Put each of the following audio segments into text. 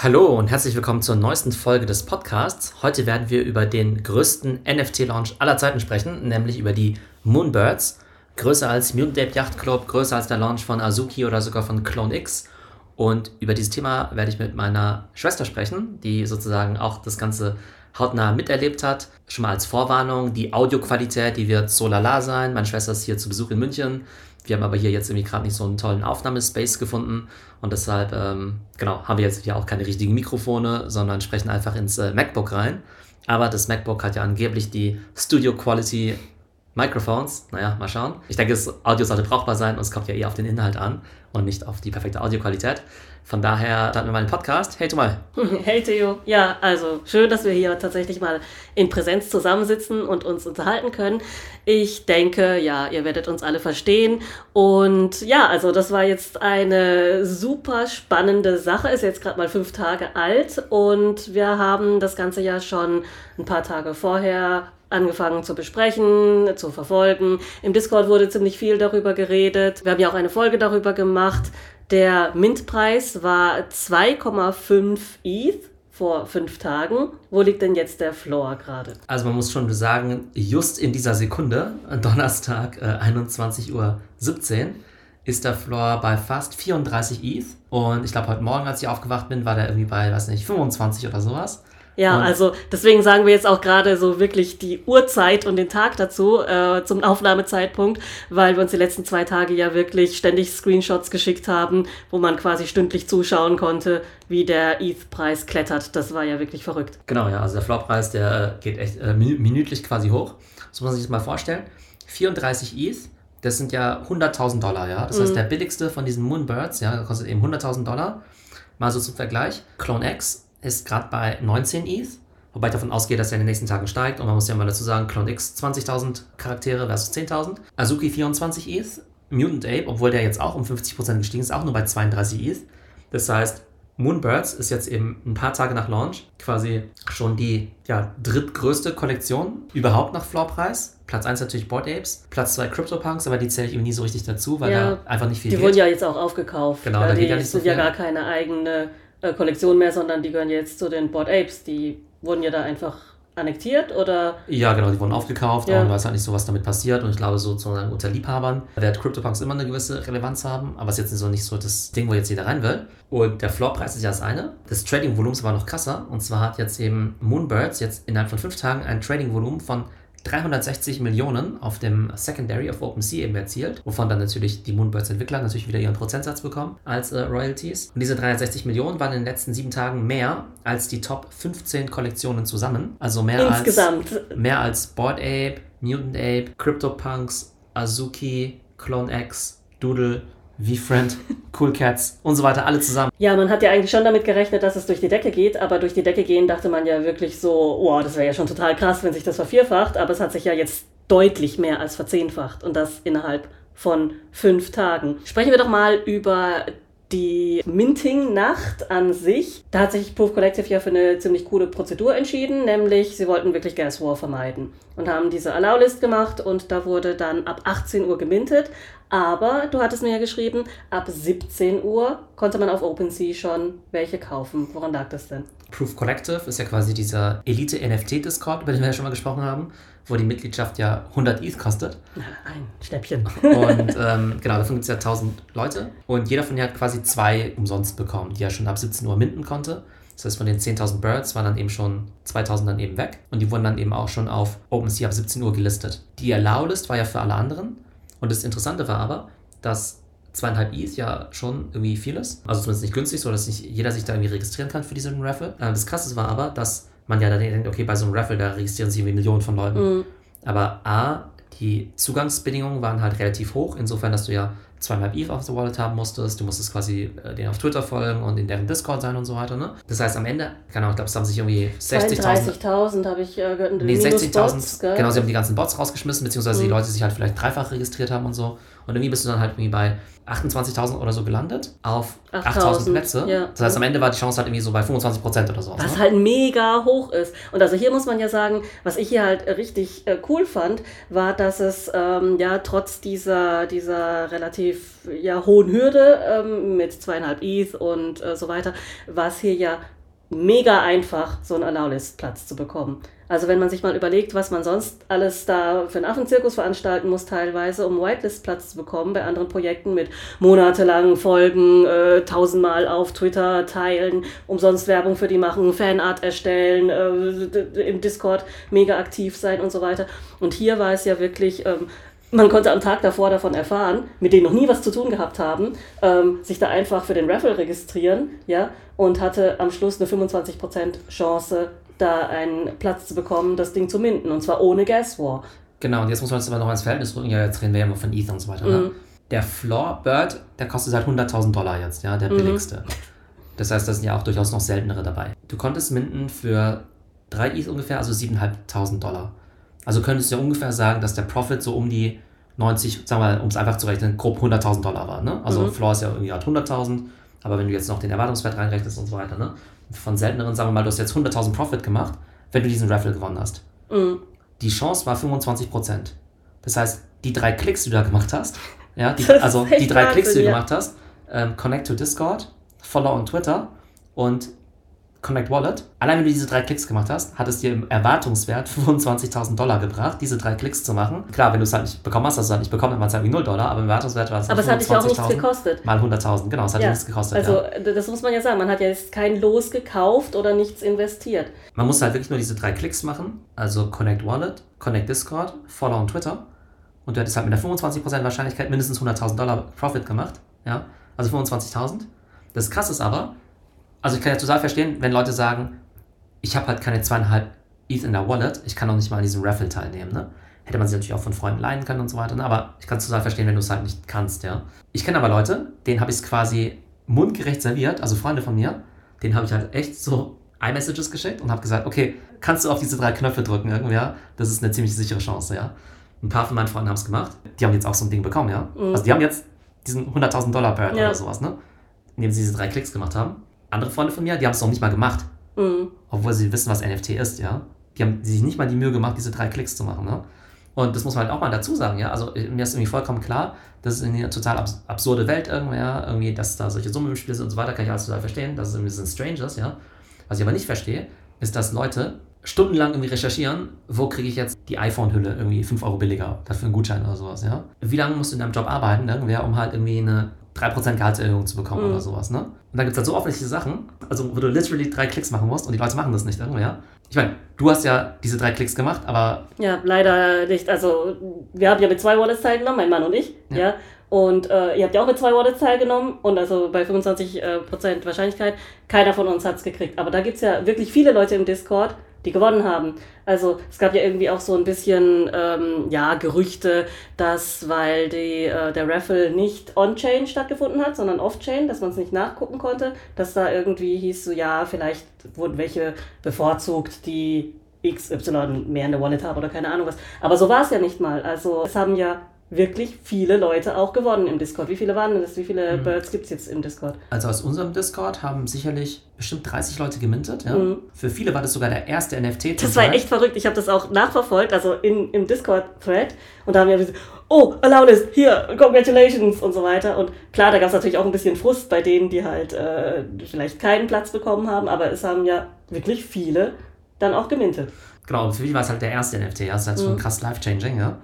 Hallo und herzlich willkommen zur neuesten Folge des Podcasts. Heute werden wir über den größten NFT-Launch aller Zeiten sprechen, nämlich über die Moonbirds. Größer als Mutant Ape Yacht Club, größer als der Launch von Azuki oder sogar von Clone X. Und über dieses Thema werde ich mit meiner Schwester sprechen, die sozusagen auch das Ganze hautnah miterlebt hat. Schon mal als Vorwarnung, die Audioqualität, die wird so lala sein. Meine Schwester ist hier zu Besuch in München. Wir haben aber hier jetzt irgendwie gerade nicht so einen tollen Aufnahmespace gefunden und deshalb, ähm, genau, haben wir jetzt hier auch keine richtigen Mikrofone, sondern sprechen einfach ins äh, MacBook rein. Aber das MacBook hat ja angeblich die Studio Quality Microphones. Naja, mal schauen. Ich denke, das Audio sollte brauchbar sein und es kommt ja eher auf den Inhalt an und nicht auf die perfekte Audioqualität. Von daher starten wir mal den Podcast. Hey Tomal. Hey Theo. Ja, also schön, dass wir hier tatsächlich mal in Präsenz zusammensitzen und uns unterhalten können. Ich denke, ja, ihr werdet uns alle verstehen. Und ja, also das war jetzt eine super spannende Sache. Ist jetzt gerade mal fünf Tage alt und wir haben das Ganze ja schon ein paar Tage vorher angefangen zu besprechen, zu verfolgen. Im Discord wurde ziemlich viel darüber geredet. Wir haben ja auch eine Folge darüber gemacht. Der Mintpreis war 2,5 ETH vor fünf Tagen. Wo liegt denn jetzt der Floor gerade? Also man muss schon sagen, just in dieser Sekunde, Donnerstag äh, 21.17 Uhr, ist der Floor bei fast 34 ETH. Und ich glaube, heute Morgen, als ich aufgewacht bin, war der irgendwie bei, weiß nicht, 25 oder sowas. Ja, und also deswegen sagen wir jetzt auch gerade so wirklich die Uhrzeit und den Tag dazu äh, zum Aufnahmezeitpunkt, weil wir uns die letzten zwei Tage ja wirklich ständig Screenshots geschickt haben, wo man quasi stündlich zuschauen konnte, wie der ETH-Preis klettert. Das war ja wirklich verrückt. Genau, ja, also der Floor-Preis, der äh, geht echt äh, minütlich quasi hoch. Das muss man sich das mal vorstellen. 34 ETH, das sind ja 100.000 Dollar, ja. Das mhm. heißt, der billigste von diesen Moonbirds, ja, kostet eben 100.000 Dollar. Mal so zum Vergleich. Clone X ist gerade bei 19 ETH, wobei ich davon ausgehe, dass er in den nächsten Tagen steigt. Und man muss ja mal dazu sagen, Clone X 20.000 Charaktere versus 10.000. Azuki 24 ETH, Mutant Ape, obwohl der jetzt auch um 50% gestiegen ist, auch nur bei 32 ETH. Das heißt, Moonbirds ist jetzt eben ein paar Tage nach Launch quasi schon die ja, drittgrößte Kollektion überhaupt nach Floorpreis. Platz 1 natürlich Board Apes, Platz 2 CryptoPunks, aber die zähle ich eben nie so richtig dazu, weil ja, da einfach nicht viel Die geht. wurden ja jetzt auch aufgekauft. Genau, da die geht ja nicht so sind viel. ja gar keine eigene äh, Kollektion mehr, sondern die gehören jetzt zu den Board Apes. Die wurden ja da einfach annektiert oder? Ja, genau, die wurden aufgekauft Ja. und weiß halt nicht so, was damit passiert. Und ich glaube, sozusagen unter Liebhabern wird CryptoPunks immer eine gewisse Relevanz haben, aber es ist jetzt so nicht so das Ding, wo jetzt jeder rein will. Und der Floorpreis ist ja das eine. Das Trading-Volumen war noch krasser. Und zwar hat jetzt eben Moonbirds jetzt innerhalb von fünf Tagen ein Trading-Volumen von 360 Millionen auf dem Secondary of OpenSea eben erzielt, wovon dann natürlich die Moonbirds-Entwickler natürlich wieder ihren Prozentsatz bekommen als äh, Royalties. Und diese 360 Millionen waren in den letzten sieben Tagen mehr als die Top 15 Kollektionen zusammen. Also mehr Insgesamt. als mehr als Bored Ape, Mutant Ape, CryptoPunks, Azuki, Clone X, Doodle, VFriend, Cool Cats und so weiter, alle zusammen. Ja, man hat ja eigentlich schon damit gerechnet, dass es durch die Decke geht, aber durch die Decke gehen dachte man ja wirklich so, wow, das wäre ja schon total krass, wenn sich das vervierfacht, aber es hat sich ja jetzt deutlich mehr als verzehnfacht und das innerhalb von fünf Tagen. Sprechen wir doch mal über die Minting-Nacht an sich. Da hat sich Proof Collective ja für eine ziemlich coole Prozedur entschieden, nämlich sie wollten wirklich Gas War vermeiden und haben diese Allow-List gemacht und da wurde dann ab 18 Uhr gemintet. Aber du hattest mir ja geschrieben, ab 17 Uhr konnte man auf OpenSea schon welche kaufen. Woran lag das denn? Proof Collective ist ja quasi dieser Elite-NFT-Discord, über den wir ja schon mal gesprochen haben, wo die Mitgliedschaft ja 100 ETH kostet. Ein Schnäppchen. Und ähm, genau, davon gibt es ja 1000 Leute. Und jeder von denen hat quasi zwei umsonst bekommen, die er schon ab 17 Uhr minden konnte. Das heißt, von den 10.000 Birds waren dann eben schon 2.000 dann eben weg. Und die wurden dann eben auch schon auf OpenSea ab 17 Uhr gelistet. Die Allow-List war ja für alle anderen. Und das Interessante war aber, dass zweieinhalb ETH ja schon irgendwie viel ist. Also zumindest nicht günstig, so dass nicht jeder sich da irgendwie registrieren kann für diesen Raffle. Äh, Das Krasse war aber, dass man ja dann denkt, okay, bei so einem Raffle, da registrieren sich irgendwie Millionen von Leuten. Mhm. Aber A, die Zugangsbedingungen waren halt relativ hoch, insofern, dass du ja zweieinhalb ETH auf der Wallet haben musstest. Du musstest quasi äh, denen auf Twitter folgen und in deren Discord sein und so weiter. Ne? Das heißt, am Ende, keine Ahnung, ich glaube, es haben sich irgendwie 60.000 32.000 habe ich äh, gehört. Nee, minus 60.000. Bots, gell? Genau, sie haben die ganzen Bots rausgeschmissen, beziehungsweise die Mhm. Leute, die sich halt vielleicht dreifach registriert haben und so. Und irgendwie bist du dann halt irgendwie bei 28.000 oder so gelandet auf 8.000 8.000, Plätze. ja. Das heißt, am Ende war die Chance halt irgendwie so bei 25 Prozent oder sowas. Was ne? halt mega hoch ist. Und also hier muss man ja sagen, was ich hier halt richtig äh, cool fand, war, dass es ähm, ja trotz dieser, dieser relativ ja, hohen Hürde ähm, mit zweieinhalb ETH und äh, so weiter, war es hier ja mega einfach, so einen Allow-List-Platz zu bekommen. Also wenn man sich mal überlegt, was man sonst alles da für einen Affenzirkus veranstalten muss teilweise, um Whitelist-Platz zu bekommen bei anderen Projekten mit monatelangen Folgen, äh, tausendmal auf Twitter teilen, umsonst Werbung für die machen, Fanart erstellen, äh, im Discord mega aktiv sein und so weiter. Und hier war es ja wirklich... Ähm, man konnte am Tag davor davon erfahren, mit denen noch nie was zu tun gehabt haben, ähm, sich da einfach für den Raffle registrieren, ja, und hatte am Schluss eine 25% Chance, da einen Platz zu bekommen, das Ding zu minden, und zwar ohne Gas War. Genau, und jetzt muss man das aber noch ins Verhältnis rücken. Ja, jetzt reden wir ja immer von Ether und so weiter. Ne? Der Floor Bird, der kostet halt 100.000 Dollar jetzt, ja, der billigste. Das heißt, da sind ja auch durchaus noch seltenere dabei. Du konntest minden für 3 ETH ungefähr, also 7.500 Dollar. Also könntest du ja ungefähr sagen, dass der Profit so um die 90, sagen wir mal, um es einfach zu rechnen, grob 100.000 Dollar war. Ne? Also Floor ist ja irgendwie halt 100.000, aber wenn du jetzt noch den Erwartungswert reinrechnest und so weiter, ne? Von selteneren, sagen wir mal, du hast jetzt 100.000 Profit gemacht, wenn du diesen Raffle gewonnen hast. Die Chance war 25%. Das heißt, die drei Klicks, die du da gemacht hast, ja, die, also die drei Klicks, die du ja. gemacht hast, ähm, Connect to Discord, Follow on Twitter und Connect Wallet. Allein wenn du diese drei Klicks gemacht hast, hat es dir im Erwartungswert 25.000 Dollar gebracht, diese drei Klicks zu machen. Klar, wenn du es halt nicht bekommen hast, hast du es halt nicht bekommen, dann war es halt wie 0 Dollar, aber im Erwartungswert war es Aber es hat dich auch nichts 25.000 gekostet. Mal 100.000, genau, es hat Ja, nichts gekostet. also ja. das muss man ja sagen, man hat ja jetzt kein Los gekauft oder nichts investiert. Man muss halt wirklich nur diese drei Klicks machen, also Connect Wallet, Connect Discord, Follow on Twitter und du hättest halt mit einer 25% Wahrscheinlichkeit mindestens 100.000 Dollar Profit gemacht, ja, also 25.000. Das krasse ist aber, also ich kann ja total verstehen, wenn Leute sagen, ich habe halt keine zweieinhalb ETH in der Wallet, ich kann auch nicht mal an diesem Raffle teilnehmen, ne? Hätte man sich natürlich auch von Freunden leihen können und so weiter, ne? aber ich kann es total verstehen, wenn du es halt nicht kannst, ja. Ich kenne aber Leute, denen habe ich es quasi mundgerecht serviert, also Freunde von mir, denen habe ich halt echt so iMessages geschickt und habe gesagt, okay, kannst du auf diese drei Knöpfe drücken irgendwie, ja? Das ist eine ziemlich sichere Chance, ja. Ein paar von meinen Freunden haben es gemacht, die haben jetzt auch so ein Ding bekommen, ja. Also die haben jetzt diesen 100.000 Dollar Bird Ja. oder sowas, ne? Indem sie diese drei Klicks gemacht haben. Andere Freunde von mir, die haben es noch nicht mal gemacht Mhm. obwohl sie wissen, was NFT ist, ja. Die haben sich nicht mal die Mühe gemacht, diese drei Klicks zu machen, ne? Und das muss man halt auch mal dazu sagen, ja. Also äh, mir ist irgendwie vollkommen klar, das ist eine total abs absurde Welt irgendwie, ja. Irgendwie, dass da solche Summen im Spiel sind und so weiter, kann ich alles total verstehen. Das ist irgendwie sind Strangers, ja. Was ich aber nicht verstehe, ist, dass Leute stundenlang irgendwie recherchieren, wo kriege ich jetzt die iPhone-Hülle irgendwie 5 Euro billiger, dafür einen Gutschein oder sowas, ja. Wie lange musst du in deinem Job arbeiten, irgendwer, um halt irgendwie eine 3% Gehaltserhöhung zu bekommen Mhm. oder sowas, ne? Dann gibt es halt so offensichtliche Sachen, also wo du literally drei Klicks machen musst und die Leute machen das nicht irgendwie, ja. Ich meine, du hast ja diese drei Klicks gemacht, aber Ja, leider nicht. Also, wir haben ja mit zwei Wallets teilgenommen, mein Mann und ich. Ja. Ja. Und äh, ihr habt ja auch mit zwei Wallets teilgenommen. Und also bei 25% äh, Prozent Wahrscheinlichkeit, keiner von uns hat es gekriegt. Aber da gibt es ja wirklich viele Leute im Discord, die gewonnen haben. Also es gab ja irgendwie auch so ein bisschen ähm, ja, Gerüchte, dass weil die, äh, der Raffle nicht on-chain stattgefunden hat, sondern off-chain, dass man es nicht nachgucken konnte, dass da irgendwie hieß so, ja, vielleicht wurden welche bevorzugt, die XY mehr in der Wallet haben oder keine Ahnung was. Aber so war es ja nicht mal. Also es haben ja wirklich viele Leute auch gewonnen im Discord. Wie viele waren denn das? Wie viele Mhm. Birds gibt es jetzt im Discord? also aus unserem Discord haben sicherlich bestimmt 30 Leute gemintet, ja. Mhm. Für viele war das sogar der erste NFT. Das war echt verrückt. Ich habe das auch nachverfolgt, also in, im Discord-Thread. Und da haben wir gesagt, oh, Allowness, hier, congratulations und so weiter. Und klar, da gab es natürlich auch ein bisschen Frust bei denen, die halt äh, vielleicht keinen Platz bekommen haben. Aber es haben ja wirklich viele dann auch gemintet. Genau, für mich war es halt der erste NFT, ja. Das ist halt schon krass life-changing, ja.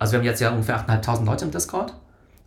Also wir haben jetzt ja ungefähr 8.500 Leute im Discord.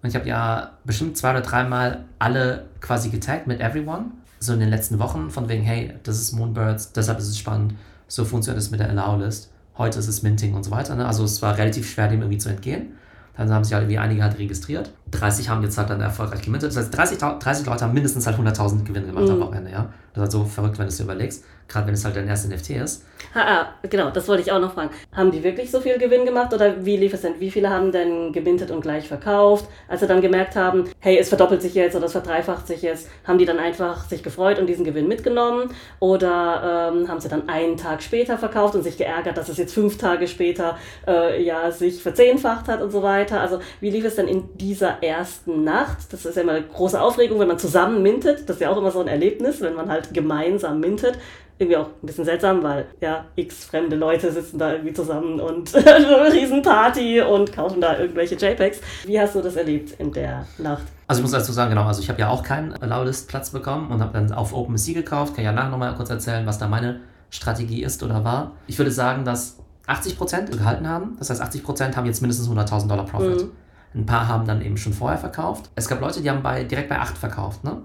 Und ich habe ja bestimmt zwei oder dreimal alle quasi getaggt mit everyone. So in den letzten Wochen, von wegen, hey, das ist Moonbirds, deshalb ist es spannend. So funktioniert es mit der Allow-List. Heute ist es Minting und so weiter. Ne? Also es war relativ schwer, dem irgendwie zu entgehen. Dann haben sich halt irgendwie einige halt registriert. 30 haben jetzt halt dann erfolgreich gemintet. Das heißt, 30, 30 Leute haben mindestens halt 100.000 Gewinn gemacht am Wochenende, ja. Das ist halt so verrückt, wenn du es dir überlegst. Gerade wenn es halt dein erstes NFT ist. Ah, ah, genau, das wollte ich auch noch fragen. Haben die wirklich so viel Gewinn gemacht oder wie lief es denn? Wie viele haben denn gemintet und gleich verkauft? Als sie dann gemerkt haben, hey, es verdoppelt sich jetzt oder es verdreifacht sich jetzt, haben die dann einfach sich gefreut und diesen Gewinn mitgenommen? Oder ähm, haben sie dann einen Tag später verkauft und sich geärgert, dass es jetzt fünf Tage später äh, ja, sich verzehnfacht hat und so weiter? Also wie lief es denn in dieser ersten Nacht? Das ist ja immer eine große Aufregung, wenn man zusammen mintet. Das ist ja auch immer so ein Erlebnis, wenn man halt gemeinsam mintet irgendwie auch ein bisschen seltsam, weil ja, x fremde Leute sitzen da irgendwie zusammen und eine Riesenparty und kaufen da irgendwelche JPEGs. Wie hast du das erlebt in der Nacht? Also ich muss dazu sagen, genau, also ich habe ja auch keinen Allowlist-Platz bekommen und habe dann auf OpenSea gekauft. Kann ja nachher nochmal kurz erzählen, was da meine Strategie ist oder war. Ich würde sagen, dass 80% gehalten haben. Das heißt, 80% haben jetzt mindestens 100.000 Dollar Profit. Mhm. Ein paar haben dann eben schon vorher verkauft. Es gab Leute, die haben bei, direkt bei 8 verkauft, ne?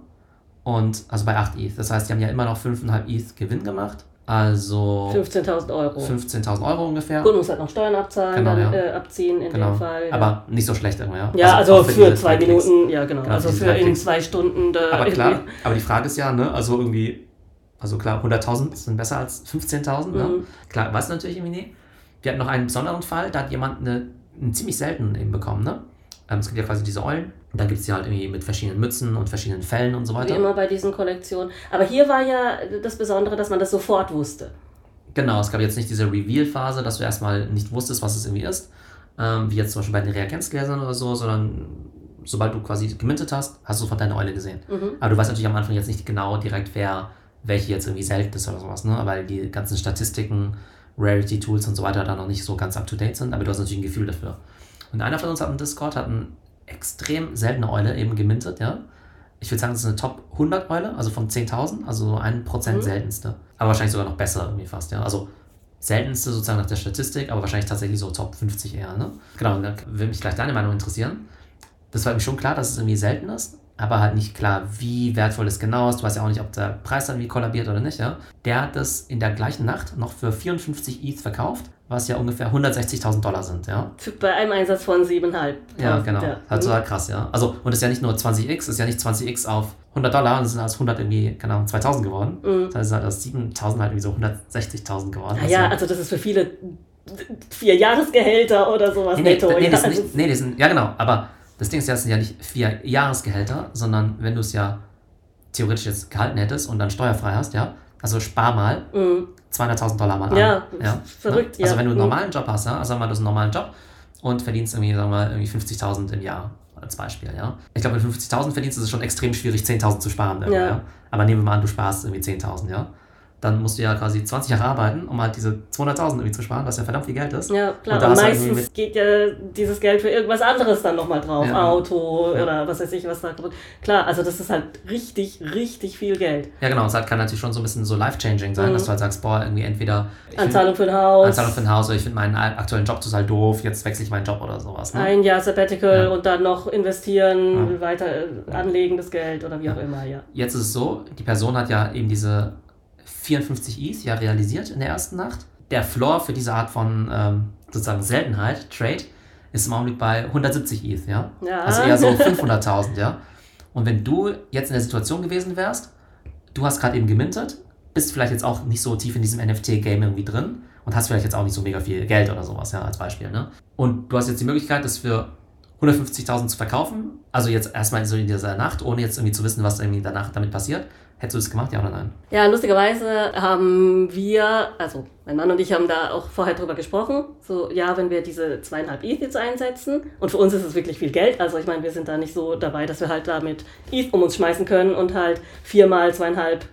Und also bei 8 ETH. Das heißt, die haben ja immer noch 5,5 ETH Gewinn gemacht. Also 15.000 Euro. 15.000 Euro ungefähr. Gut, muss halt noch Steuern abzahlen, Genau, dann ja. äh, abziehen in Genau. dem Fall. Ja. Aber nicht so schlecht irgendwie, ja. ja, also, auch für diese zwei drei Klicks. Minuten, ja genau. Genau, also für in zwei Stunden. Da Aber klar, aber die Frage ist ja, ne, also irgendwie, also klar, 100.000 sind besser als 15.000, ne? Mhm. Klar, weiß natürlich irgendwie nie. Wir hatten noch einen besonderen Fall, da hat jemand eine, einen ziemlich seltenen eben bekommen, ne? Ähm, es gibt ja quasi diese Eulen und dann gibt es die halt irgendwie mit verschiedenen Mützen und verschiedenen Fällen und so Wie weiter. immer bei diesen Kollektionen. Aber hier war ja das Besondere, dass man das sofort wusste. Genau, es gab jetzt nicht diese Reveal-Phase, dass du erstmal nicht wusstest, was es irgendwie ist, ähm, wie jetzt zum Beispiel bei den Reagenzgläsern oder so, sondern sobald du quasi gemintet hast, hast du sofort deine Eule gesehen. Mhm. Aber du weißt natürlich am Anfang jetzt nicht genau direkt, wer welche jetzt irgendwie selten ist oder sowas, ne? Weil die ganzen Statistiken, Rarity-Tools und so weiter da noch nicht so ganz up-to-date sind, aber du hast natürlich ein Gefühl dafür. Und einer von uns hat im Discord hat eine extrem seltene Eule eben gemintet, ja. Ich würde sagen, das ist eine Top 100 Eule, also von 10.000, also so ein Prozent Mhm. seltenste. Aber wahrscheinlich sogar noch besser irgendwie fast, ja. Also seltenste sozusagen nach der Statistik, aber wahrscheinlich tatsächlich so Top 50 eher, ne? Genau, und da würde mich gleich deine Meinung interessieren. Das war mir schon klar, dass es irgendwie selten ist, aber halt nicht klar, wie wertvoll es genau ist. Du weißt ja auch nicht, ob der Preis dann wie kollabiert oder nicht, ja. Der hat das in der gleichen Nacht noch für 54 ETH verkauft, was ja ungefähr 160.000 Dollar sind, ja. Bei einem Einsatz von 7,5. Ja, genau. Ja. Halt total krass, ja. Also, und es ist ja nicht nur 20x, es ist ja nicht 20x auf 100 Dollar, es sind als 100 irgendwie, keine Ahnung, 2000 geworden. Mhm. Das ist halt aus 7000 halt irgendwie so 160.000 geworden. Ja, ja, also das ist für viele vier Jahresgehälter oder sowas Nee, nee, netto. nee, ja, das also nicht, nee, das sind, ja genau, aber das Ding ist ja, das sind ja nicht vier Jahresgehälter, sondern wenn du es ja theoretisch jetzt gehalten hättest und dann steuerfrei hast, ja, also spar mal Mhm. 200.000 Dollar mal an. Ja, ja verrückt, ne? Also ja. wenn du einen Mhm. normalen Job hast, ja, also sagen wir mal, du hast einen normalen Job und verdienst irgendwie, sagen wir mal, irgendwie 50.000 im Jahr als Beispiel, ja. Ich glaube, mit 50.000 verdienst ist es schon extrem schwierig, 10.000 zu sparen. Ja. Ja. Aber nehmen wir mal an, du sparst irgendwie 10.000, ja. Dann musst du ja quasi 20 Jahre arbeiten, um halt diese 200.000 irgendwie zu sparen, was ja verdammt viel Geld ist. Ja, Und klar. Und du irgendwie meistens geht ja dieses Geld für irgendwas anderes dann nochmal drauf. Ja. Auto Ja. oder was weiß ich, was da kaputt. Klar, also das ist halt richtig, richtig viel Geld. Ja, genau. Und es halt kann natürlich schon so ein bisschen so life-changing sein, Mhm. dass du halt sagst, boah, irgendwie entweder ich find- Anzahlung für ein Haus, Anzahlung für ein Haus oder ich finde meinen aktuellen Job total doof, jetzt wechsle ich meinen Job oder sowas. Ne? ein Jahr Sabbatical Ja. und dann noch investieren, weiter äh, anlegen das Geld oder wie auch immer, ja. Jetzt ist es so, die Person hat ja eben diese 54 ETH ja realisiert in der ersten Nacht. Der Floor für diese Art von ähm, sozusagen Seltenheit, Trade, ist im Augenblick bei 170 ETH, ja? Ja. Also eher so 500.000, ja? Und wenn du jetzt in der Situation gewesen wärst, du hast gerade eben gemintet, bist vielleicht jetzt auch nicht so tief in diesem NFT-Game irgendwie drin und hast vielleicht jetzt auch nicht so mega viel Geld oder sowas, ja, als Beispiel, ne? Und du hast jetzt die Möglichkeit, das für 150.000 zu verkaufen, also jetzt erstmal so in dieser Nacht, ohne jetzt irgendwie zu wissen, was irgendwie danach damit passiert. Hättest du das gemacht, ja oder nein? Ja, lustigerweise haben wir, also mein Mann und ich haben da auch vorher drüber gesprochen, so ja, wenn wir diese zweieinhalb ETH jetzt einsetzen und für uns ist es wirklich viel Geld, also ich meine, wir sind da nicht so dabei, dass wir halt damit ETH um uns schmeißen können und halt viermal zweieinhalb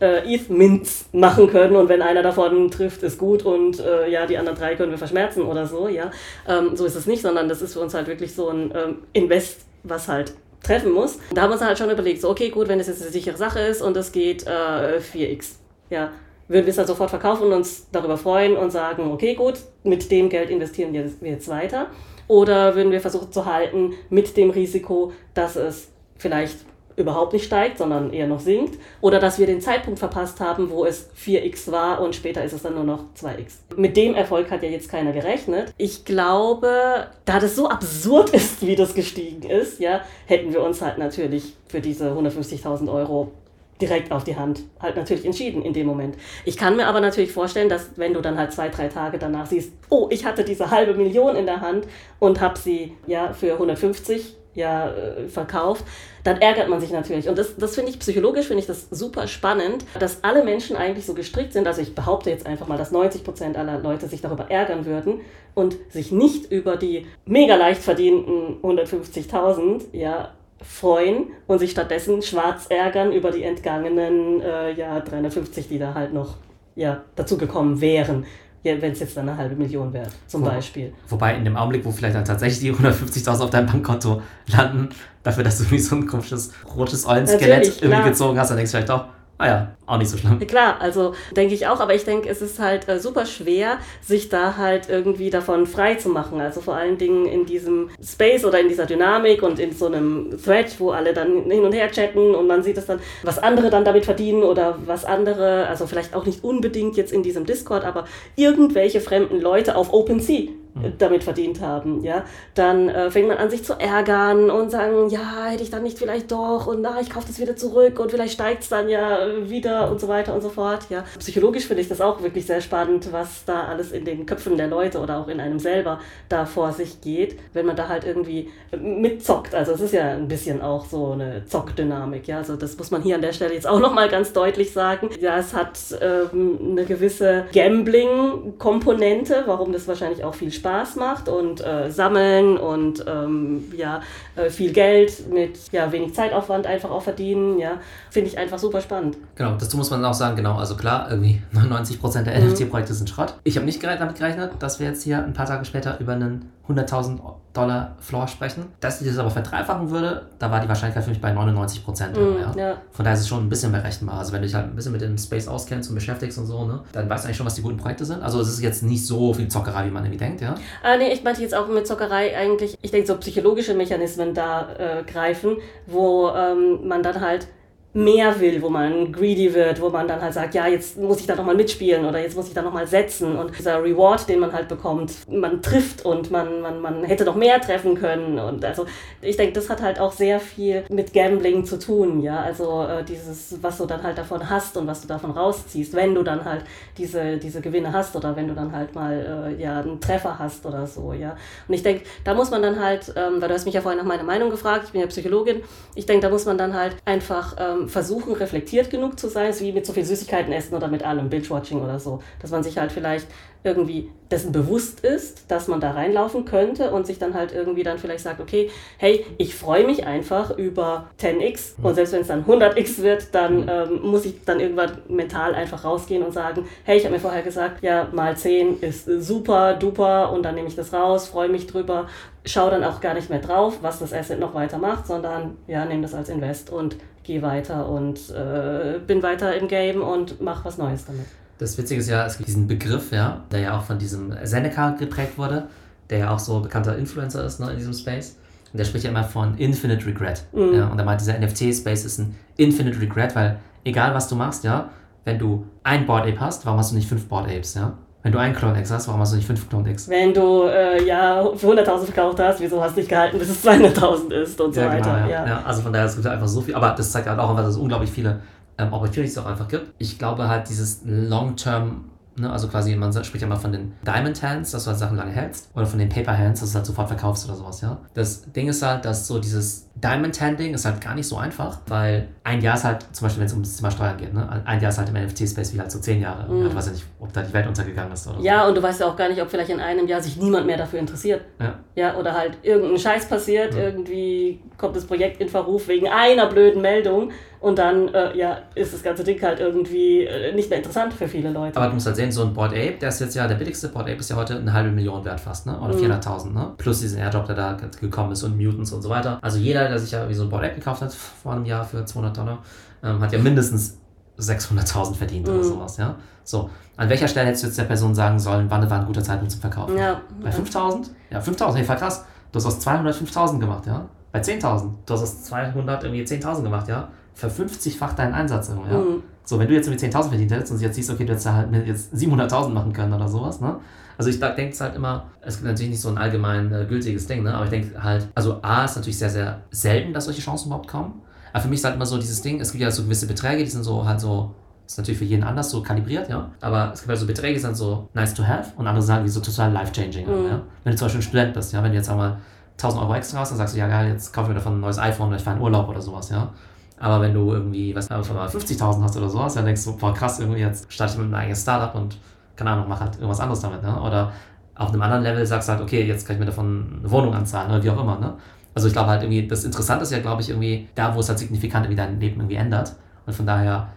äh, ETH-Mints machen können und wenn einer davon trifft, ist gut und äh, ja, die anderen drei können wir verschmerzen oder so, ja. Ähm, so ist es nicht, sondern das ist für uns halt wirklich so ein ähm, Invest, was halt treffen muss. Da haben wir uns halt schon überlegt, so okay, gut, wenn es jetzt eine sichere Sache ist und es geht äh, 4x, ja, würden wir es dann sofort verkaufen und uns darüber freuen und sagen, okay, gut, mit dem Geld investieren wir jetzt weiter. Oder würden wir versuchen zu halten mit dem Risiko, dass es vielleicht überhaupt nicht steigt, sondern eher noch sinkt. Oder dass wir den Zeitpunkt verpasst haben, wo es 4x war und später ist es dann nur noch 2x. Mit dem Erfolg hat ja jetzt keiner gerechnet. Ich glaube, da das so absurd ist, wie das gestiegen ist, ja, hätten wir uns halt natürlich für diese 150.000 Euro direkt auf die Hand halt natürlich entschieden in dem Moment. Ich kann mir aber natürlich vorstellen, dass wenn du dann halt zwei, drei Tage danach siehst, oh, ich hatte diese halbe Million in der Hand und habe sie ja für 150 ja äh, verkauft, dann ärgert man sich natürlich. Und das, das finde ich psychologisch, finde ich das super spannend, dass alle Menschen eigentlich so gestrickt sind. Also ich behaupte jetzt einfach mal, dass 90 Prozent aller Leute sich darüber ärgern würden und sich nicht über die mega leicht verdienten 150.000 ja freuen und sich stattdessen schwarz ärgern über die entgangenen äh, ja 350, die da halt noch ja dazugekommen wären ja, wenn es jetzt dann eine halbe Million wäre, zum Wo, Beispiel. Wobei in dem Augenblick, wo vielleicht dann tatsächlich die 150.000 auf deinem Bankkonto landen, dafür, dass du wie so ein komisches rotes Eulenskelett irgendwie gezogen hast, dann denkst du vielleicht auch, Ah ja, auch nicht so schlimm. Ja, klar, also denke ich auch, aber ich denke, es ist halt äh, super schwer, sich da halt irgendwie davon frei zu machen. Also vor allen Dingen in diesem Space oder in dieser Dynamik und in so einem Thread, wo alle dann hin und her chatten und man sieht es dann, was andere dann damit verdienen oder was andere, also vielleicht auch nicht unbedingt jetzt in diesem Discord, aber irgendwelche fremden Leute auf OpenSea. Damit verdient haben, ja, dann äh, fängt man an, sich zu ärgern und sagen, ja, hätte ich dann nicht vielleicht doch und na, ich kaufe das wieder zurück und vielleicht steigt es dann ja wieder und so weiter und so fort, ja. Psychologisch finde ich das auch wirklich sehr spannend, was da alles in den Köpfen der Leute oder auch in einem selber da vor sich geht, wenn man da halt irgendwie mitzockt. Also es ist ja ein bisschen auch so eine Zockdynamik, ja, also das muss man hier an der Stelle jetzt auch nochmal ganz deutlich sagen. Ja, es hat ähm, eine gewisse Gambling-Komponente, warum das wahrscheinlich auch viel Spaß macht und äh, sammeln und ähm, ja, äh, viel Geld mit ja, wenig Zeitaufwand einfach auch verdienen, ja, finde ich einfach super spannend. Genau, dazu muss man auch sagen, genau, also klar, irgendwie 99% der mhm. NFT-Projekte sind Schrott. Ich habe nicht damit gerechnet, dass wir jetzt hier ein paar Tage später über einen 100.000 Dollar Floor sprechen. Dass ich das aber verdreifachen würde, da war die Wahrscheinlichkeit für mich bei 99 Prozent. Mm, ja. Von daher ist es schon ein bisschen berechenbar. Also wenn du dich halt ein bisschen mit dem Space auskennst und beschäftigst und so, ne, dann weißt du eigentlich schon, was die guten Projekte sind. Also es ist jetzt nicht so viel Zockerei, wie man irgendwie denkt, ja? Ah, nee, ich meinte jetzt auch mit Zockerei eigentlich, ich denke so psychologische Mechanismen da äh, greifen, wo ähm, man dann halt mehr will, wo man greedy wird, wo man dann halt sagt, ja, jetzt muss ich da nochmal mitspielen oder jetzt muss ich da nochmal setzen. Und dieser Reward, den man halt bekommt, man trifft und man, man, man hätte noch mehr treffen können. Und also ich denke, das hat halt auch sehr viel mit Gambling zu tun, ja, also äh, dieses, was du dann halt davon hast und was du davon rausziehst, wenn du dann halt diese, diese Gewinne hast oder wenn du dann halt mal äh, ja, einen Treffer hast oder so, ja, und ich denke, da muss man dann halt, ähm, weil du hast mich ja vorhin nach meiner Meinung gefragt, ich bin ja Psychologin, ich denke, da muss man dann halt einfach ähm, versuchen, reflektiert genug zu sein, wie mit so viel Süßigkeiten essen oder mit allem, Binge-Watching oder so. Dass man sich halt vielleicht irgendwie dessen bewusst ist, dass man da reinlaufen könnte und sich dann halt irgendwie dann vielleicht sagt, okay, hey, ich freue mich einfach über 10x mhm. und selbst wenn es dann 100x wird, dann mhm. ähm, muss ich dann irgendwann mental einfach rausgehen und sagen, hey, ich habe mir vorher gesagt, ja, mal 10 ist super, duper und dann nehme ich das raus, freue mich drüber, schaue dann auch gar nicht mehr drauf, was das Asset noch weiter macht, sondern ja, nehme das als Invest und gehe weiter und äh, bin weiter im Game und mache was Neues damit. Das Witzige ist ja, es gibt diesen Begriff, ja, der ja auch von diesem Seneca geprägt wurde, der ja auch so bekannter Influencer ist ne, in diesem Space. Und der spricht ja immer von Infinite Regret. Mhm. Ja, und er meint, dieser NFT-Space ist ein Infinite Regret, weil egal was du machst, ja, wenn du ein Board Ape hast, warum hast du nicht fünf Board Apes, ja? Wenn du einen Clone X hast, warum hast du nicht fünf Clone X? Wenn du äh, ja für 100.000 verkauft hast, wieso hast du nicht gehalten, bis es 200.000 ist und ja, so weiter. Genau, ja. ja. also von daher, es gibt einfach so viel, aber das zeigt halt auch einfach, dass es unglaublich viele ähm, Opportunities auch einfach gibt. Ich glaube halt, dieses Long-Term Ne, also quasi, man spricht ja mal von den Diamond Hands, dass du halt Sachen lange hältst, oder von den Paper Hands, dass du halt sofort verkaufst oder sowas, ja. Das Ding ist halt, dass so dieses Diamond Handing ist halt gar nicht so einfach, weil ein Jahr ist halt, zum Beispiel wenn es um das Thema Steuern geht, ne, ein Jahr ist halt im NFT-Space wie halt so zehn Jahre. Mhm. Ich weiß ja nicht, ob da die Welt untergegangen ist oder Ja, so. und du weißt ja auch gar nicht, ob vielleicht in einem Jahr sich niemand mehr dafür interessiert. Ja. Ja, oder halt irgendein Scheiß passiert, mhm. irgendwie kommt das Projekt in Verruf wegen einer blöden Meldung und dann äh, ja, ist das ganze Ding halt irgendwie äh, nicht mehr interessant für viele Leute. Aber du musst halt sehen, so ein Board Ape, der ist jetzt ja der billigste Board Ape, ist ja heute eine halbe Million wert fast, ne? oder mhm. 400.000, ne? plus diesen Airdrop, der da gekommen ist und Mutants und so weiter. Also jeder, der sich ja wie so ein Board Ape gekauft hat vor einem Jahr für 200 Dollar, ähm, hat ja mindestens 600.000 verdient mhm. oder sowas. Ja? So, an welcher Stelle hättest du jetzt der Person sagen sollen, wann war ein guter Zeitpunkt zum Verkaufen? Ja. Bei 5.000? Ja, 5.000, hey, voll krass. Du hast aus 200 5.000 gemacht, ja? bei 10.000. Du hast aus 200 irgendwie 10.000 gemacht, ja. Verfünfzigfach deinen Einsatz ja. Mhm. So, wenn du jetzt irgendwie 10.000 verdient hättest und jetzt siehst, okay, du hättest halt jetzt 700.000 machen können oder sowas, ne? Also ich denke es halt immer, es gibt natürlich nicht so ein allgemein äh, gültiges Ding, ne? aber ich denke halt, also A ist natürlich sehr, sehr selten, dass solche Chancen überhaupt kommen. Aber für mich ist halt immer so dieses Ding, es gibt ja so gewisse Beträge, die sind so halt so, ist natürlich für jeden anders so kalibriert, ja. Aber es gibt halt so Beträge, die sind so nice to have und andere sagen, die so total life-changing. Mhm. Ja? Wenn du zum Beispiel ein Student bist, ja, wenn du jetzt einmal 1000 Euro extra hast, dann sagst du, ja geil, jetzt kaufe ich mir davon ein neues iPhone oder ich fahre in Urlaub oder sowas, ja. Aber wenn du irgendwie, was mal 50.000 hast oder sowas, dann denkst du, boah krass, irgendwie jetzt starte ich mit einem eigenen Startup und keine Ahnung, mach halt irgendwas anderes damit, ne? Oder auf einem anderen Level sagst du halt, okay, jetzt kann ich mir davon eine Wohnung anzahlen oder wie auch immer, ne? Also ich glaube halt irgendwie, das Interessante ist ja, glaube ich, irgendwie da, wo es halt signifikant irgendwie dein Leben irgendwie ändert. Und von daher,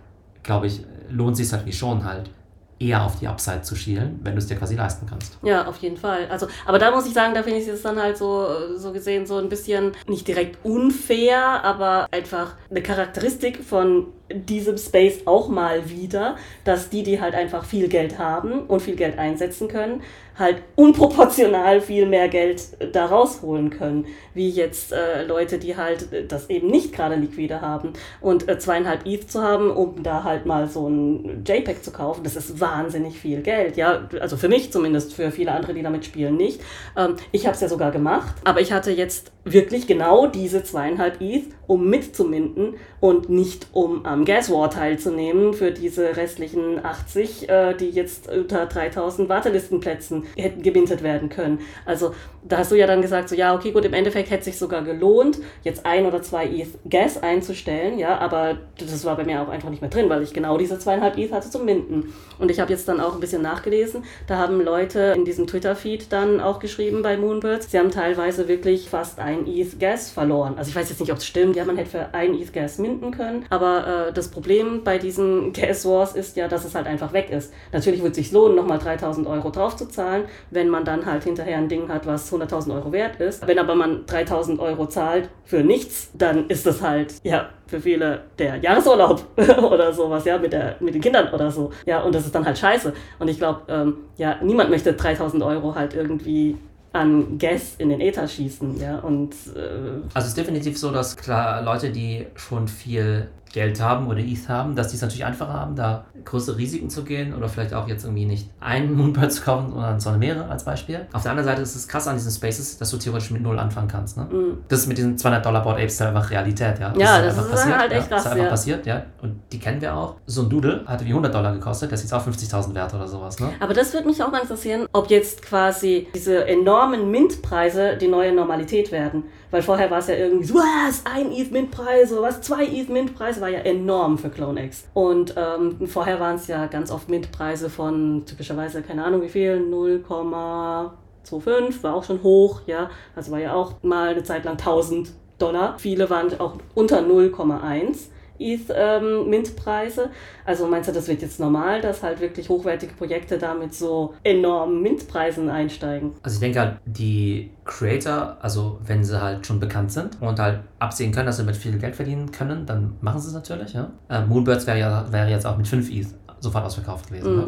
glaube ich, lohnt sich halt wie schon halt, eher auf die Upside zu schielen, wenn du es dir quasi leisten kannst. Ja, auf jeden Fall. Also, aber da muss ich sagen, da finde ich es dann halt so, so gesehen so ein bisschen nicht direkt unfair, aber einfach eine Charakteristik von diesem Space auch mal wieder, dass die, die halt einfach viel Geld haben und viel Geld einsetzen können, halt unproportional viel mehr Geld da rausholen können, wie jetzt äh, Leute, die halt das eben nicht gerade liquide haben. Und äh, zweieinhalb ETH zu haben, um da halt mal so ein JPEG zu kaufen, das ist wahnsinnig viel Geld. Ja, also für mich zumindest, für viele andere, die damit spielen, nicht. Ähm, ich habe es ja sogar gemacht, aber ich hatte jetzt wirklich genau diese zweieinhalb ETH, um mitzuminden und nicht um am Gas War teilzunehmen für diese restlichen 80, äh, die jetzt unter 3000 Wartelistenplätzen hätten gebintet werden können. Also da hast du ja dann gesagt, so ja, okay, gut, im Endeffekt hätte es sich sogar gelohnt, jetzt ein oder zwei ETH Gas einzustellen, ja, aber das war bei mir auch einfach nicht mehr drin, weil ich genau diese zweieinhalb ETH hatte zum Minden. Und ich habe jetzt dann auch ein bisschen nachgelesen, da haben Leute in diesem Twitter-Feed dann auch geschrieben bei Moonbirds, sie haben teilweise wirklich fast ein ETH Gas verloren. Also ich weiß jetzt nicht, ob es stimmt, ja, man hätte für ein ETH Gas minden können, aber äh, das Problem bei diesen Gas Wars ist ja, dass es halt einfach weg ist. Natürlich würde es sich lohnen, nochmal 3000 Euro drauf zu zahlen, wenn man dann halt hinterher ein Ding hat, was 100.000 Euro wert ist. Wenn aber man 3.000 Euro zahlt für nichts, dann ist das halt, ja, für viele der Jahresurlaub oder sowas, ja, mit, der, mit den Kindern oder so. Ja, und das ist dann halt scheiße. Und ich glaube, ähm, ja, niemand möchte 3.000 Euro halt irgendwie an Gas in den Äther schießen, ja, und... Äh also es ist definitiv so, dass klar Leute, die schon viel Geld haben oder ETH haben, dass die es natürlich einfacher haben, da größere Risiken zu gehen oder vielleicht auch jetzt irgendwie nicht einen Moonbird zu kaufen, sondern mehrere als Beispiel. Auf der anderen Seite ist es krass an diesen Spaces, dass du theoretisch mit Null anfangen kannst. Ne? Mhm. Das ist mit diesen 200 Dollar Board Apes einfach Realität. Ja, das ja, ist das ist passiert, halt echt krass. Das ist einfach ja. passiert, ja. Und die kennen wir auch. So ein Doodle hatte wie 100 Dollar gekostet, der ist jetzt auch 50.000 wert oder sowas. Ne? Aber das würde mich auch mal interessieren, ob jetzt quasi diese enormen Mintpreise die neue Normalität werden. Weil vorher war es ja irgendwie so, was, ein ETH Mint-Preis oder was, zwei ETH Mint-Preis, war ja enorm für CloneX. Und ähm, vorher waren es ja ganz oft Mint-Preise von typischerweise, keine Ahnung wie viel, 0,25, war auch schon hoch, ja. Also war ja auch mal eine Zeit lang 1000 Dollar. Viele waren auch unter 0,1. ETH-Mint-Preise. Ähm, also meinst du, das wird jetzt normal, dass halt wirklich hochwertige Projekte da mit so enormen Mint-Preisen einsteigen? Also ich denke halt, die Creator, also wenn sie halt schon bekannt sind und halt absehen können, dass sie mit viel Geld verdienen können, dann machen sie es natürlich. Ja? Äh, Moonbirds wäre ja wäre jetzt auch mit 5 ETH sofort ausverkauft gewesen. Mhm. Ja?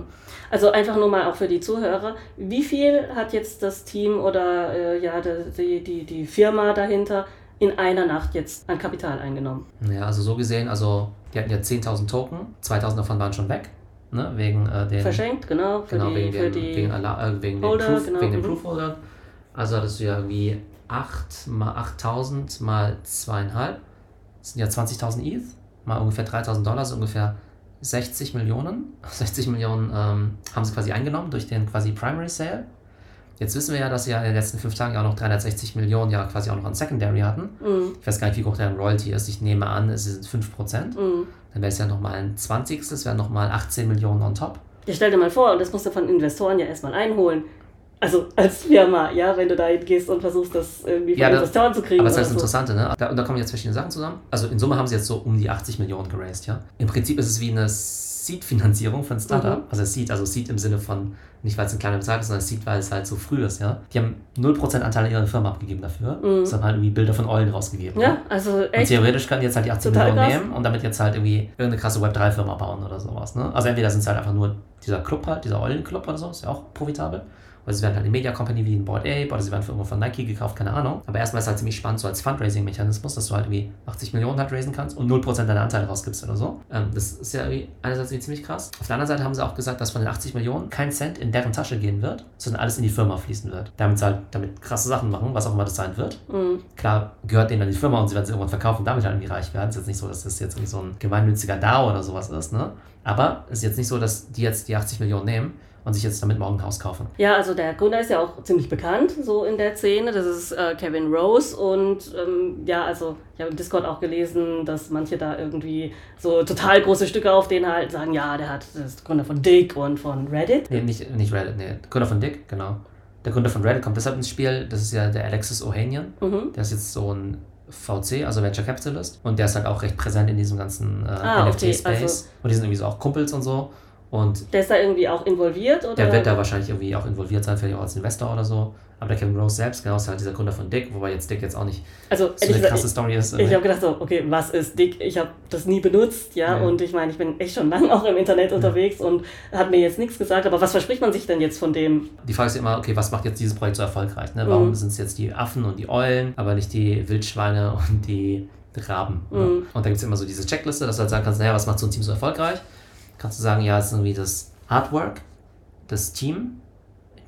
Also einfach nur mal auch für die Zuhörer, wie viel hat jetzt das Team oder äh, ja die, die, die Firma dahinter in einer Nacht jetzt an Kapital eingenommen. Ja, also so gesehen, also die hatten ja 10.000 Token, 2.000 davon waren schon weg. Ne, wegen äh, den, Verschenkt, genau. Für genau, die, wegen, den, die wegen, äh, wegen Holder, den, Proof, genau. wegen den mhm. Proofholdern. Also hattest du ja irgendwie 8 mal 8000 mal 2,5. Das sind ja 20.000 ETH, mal ungefähr 3.000 Dollar, so ungefähr 60 Millionen. 60 Millionen ähm, haben sie quasi eingenommen durch den quasi Primary Sale. Jetzt wissen wir ja, dass sie ja in den letzten fünf Tagen auch noch 360 Millionen ja quasi auch noch an Secondary hatten. Mhm. Ich weiß gar nicht, wie hoch der Royalty ist. Ich nehme an, es sind 5%. Mhm. Dann wäre es ja nochmal ein 20. Das wären nochmal 18 Millionen on top. Ja, stell dir mal vor, und das musst du von Investoren ja erstmal einholen. Also als Firma, ja, wenn du da gehst und versuchst, das irgendwie von ja, das, Investoren zu kriegen. Aber das ist das so. Interessante, ne? Da, und da kommen jetzt verschiedene Sachen zusammen. Also in Summe haben sie jetzt so um die 80 Millionen geraced, ja. Im Prinzip ist es wie eine Seed-Finanzierung von Startup. Mhm. Also Seed, also Seed im Sinne von nicht weil es ein kleiner Betrag ist, sondern Seed, weil es halt so früh ist, ja. Die haben 0% Anteil an ihrer Firma abgegeben dafür. Mhm. Das haben halt irgendwie Bilder von Eulen rausgegeben. Ja, also echt. Und theoretisch können die jetzt halt die 80 Millionen krass. nehmen und damit jetzt halt irgendwie irgendeine krasse Web3-Firma bauen oder sowas. Ne? Also entweder sind es halt einfach nur dieser Club halt, dieser Eulenclub oder so, ist ja auch profitabel. Oder sie werden halt eine Media Company wie ein Board Ape oder sie werden für irgendwo von Nike gekauft, keine Ahnung. Aber erstmal ist es halt ziemlich spannend, so als Fundraising-Mechanismus, dass du halt irgendwie 80 Millionen halt raisen kannst und 0% deiner Anteile rausgibst oder so. Ähm, das ist ja irgendwie einerseits irgendwie ziemlich krass. Auf der anderen Seite haben sie auch gesagt, dass von den 80 Millionen kein Cent in deren Tasche gehen wird, sondern alles in die Firma fließen wird. Damit sie halt damit krasse Sachen machen, was auch immer das sein wird. Mhm. Klar gehört denen dann die Firma und sie werden es irgendwann verkaufen und damit halt irgendwie reich werden. Es ist jetzt nicht so, dass das jetzt irgendwie so ein gemeinnütziger DAO oder sowas ist, ne? Aber es ist jetzt nicht so, dass die jetzt die 80 Millionen nehmen und sich jetzt damit morgen ein Haus kaufen. Ja, also der Gründer ist ja auch ziemlich bekannt, so in der Szene. Das ist äh, Kevin Rose. Und ähm, ja, also ich habe im Discord auch gelesen, dass manche da irgendwie so total große Stücke auf den halten, sagen, ja, der hat das ist Gründer von Dick und von Reddit. Nee, nicht, nicht Reddit, nee. Gründer von Dick, genau. Der Gründer von Reddit kommt deshalb ins Spiel. Das ist ja der Alexis Ohanian. Mhm. Der ist jetzt so ein VC, also Venture Capitalist. Und der ist halt auch recht präsent in diesem ganzen äh, Ah, okay, NFT-Space. also- und die sind irgendwie so auch Kumpels und so. Und Der ist da irgendwie auch involviert, oder? der wird da wahrscheinlich irgendwie auch involviert sein, vielleicht auch als Investor oder so. Aber der Kevin Rose selbst, genau, ist halt dieser Gründer von Dick, wobei jetzt Dick jetzt auch nicht Also, so eine gesagt, krasse Story ist. Ich habe gedacht so, okay, was ist dick? Ich habe das nie benutzt, ja, Ja. und ich meine, ich bin echt schon lange auch im Internet unterwegs und hat mir jetzt nichts gesagt, aber was verspricht man sich denn jetzt von dem? Die Frage ist ja immer, okay, was macht jetzt dieses Projekt so erfolgreich? Ne? Warum Mhm. sind es jetzt die Affen und die Eulen, aber nicht die Wildschweine und die Raben? Ne? Mhm. Und da gibt es immer so diese Checkliste, dass du halt sagen kannst, naja, was macht so ein Team so erfolgreich? Kannst du sagen, ja, es ist irgendwie das Artwork, das Team,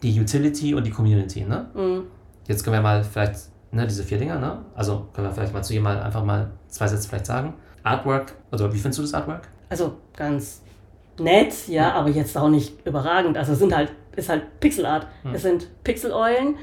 die Utility und die Community. Ne? Mhm. Jetzt können wir mal vielleicht, ne, diese vier Dinger, ne? Also können wir vielleicht mal zu jemandem einfach mal zwei Sätze vielleicht sagen. Artwork, also wie findest du das Artwork? Also ganz nett, ja, aber jetzt auch nicht überragend. Also es sind halt, ist halt Pixelart. Hm. Es sind Pixeleulen,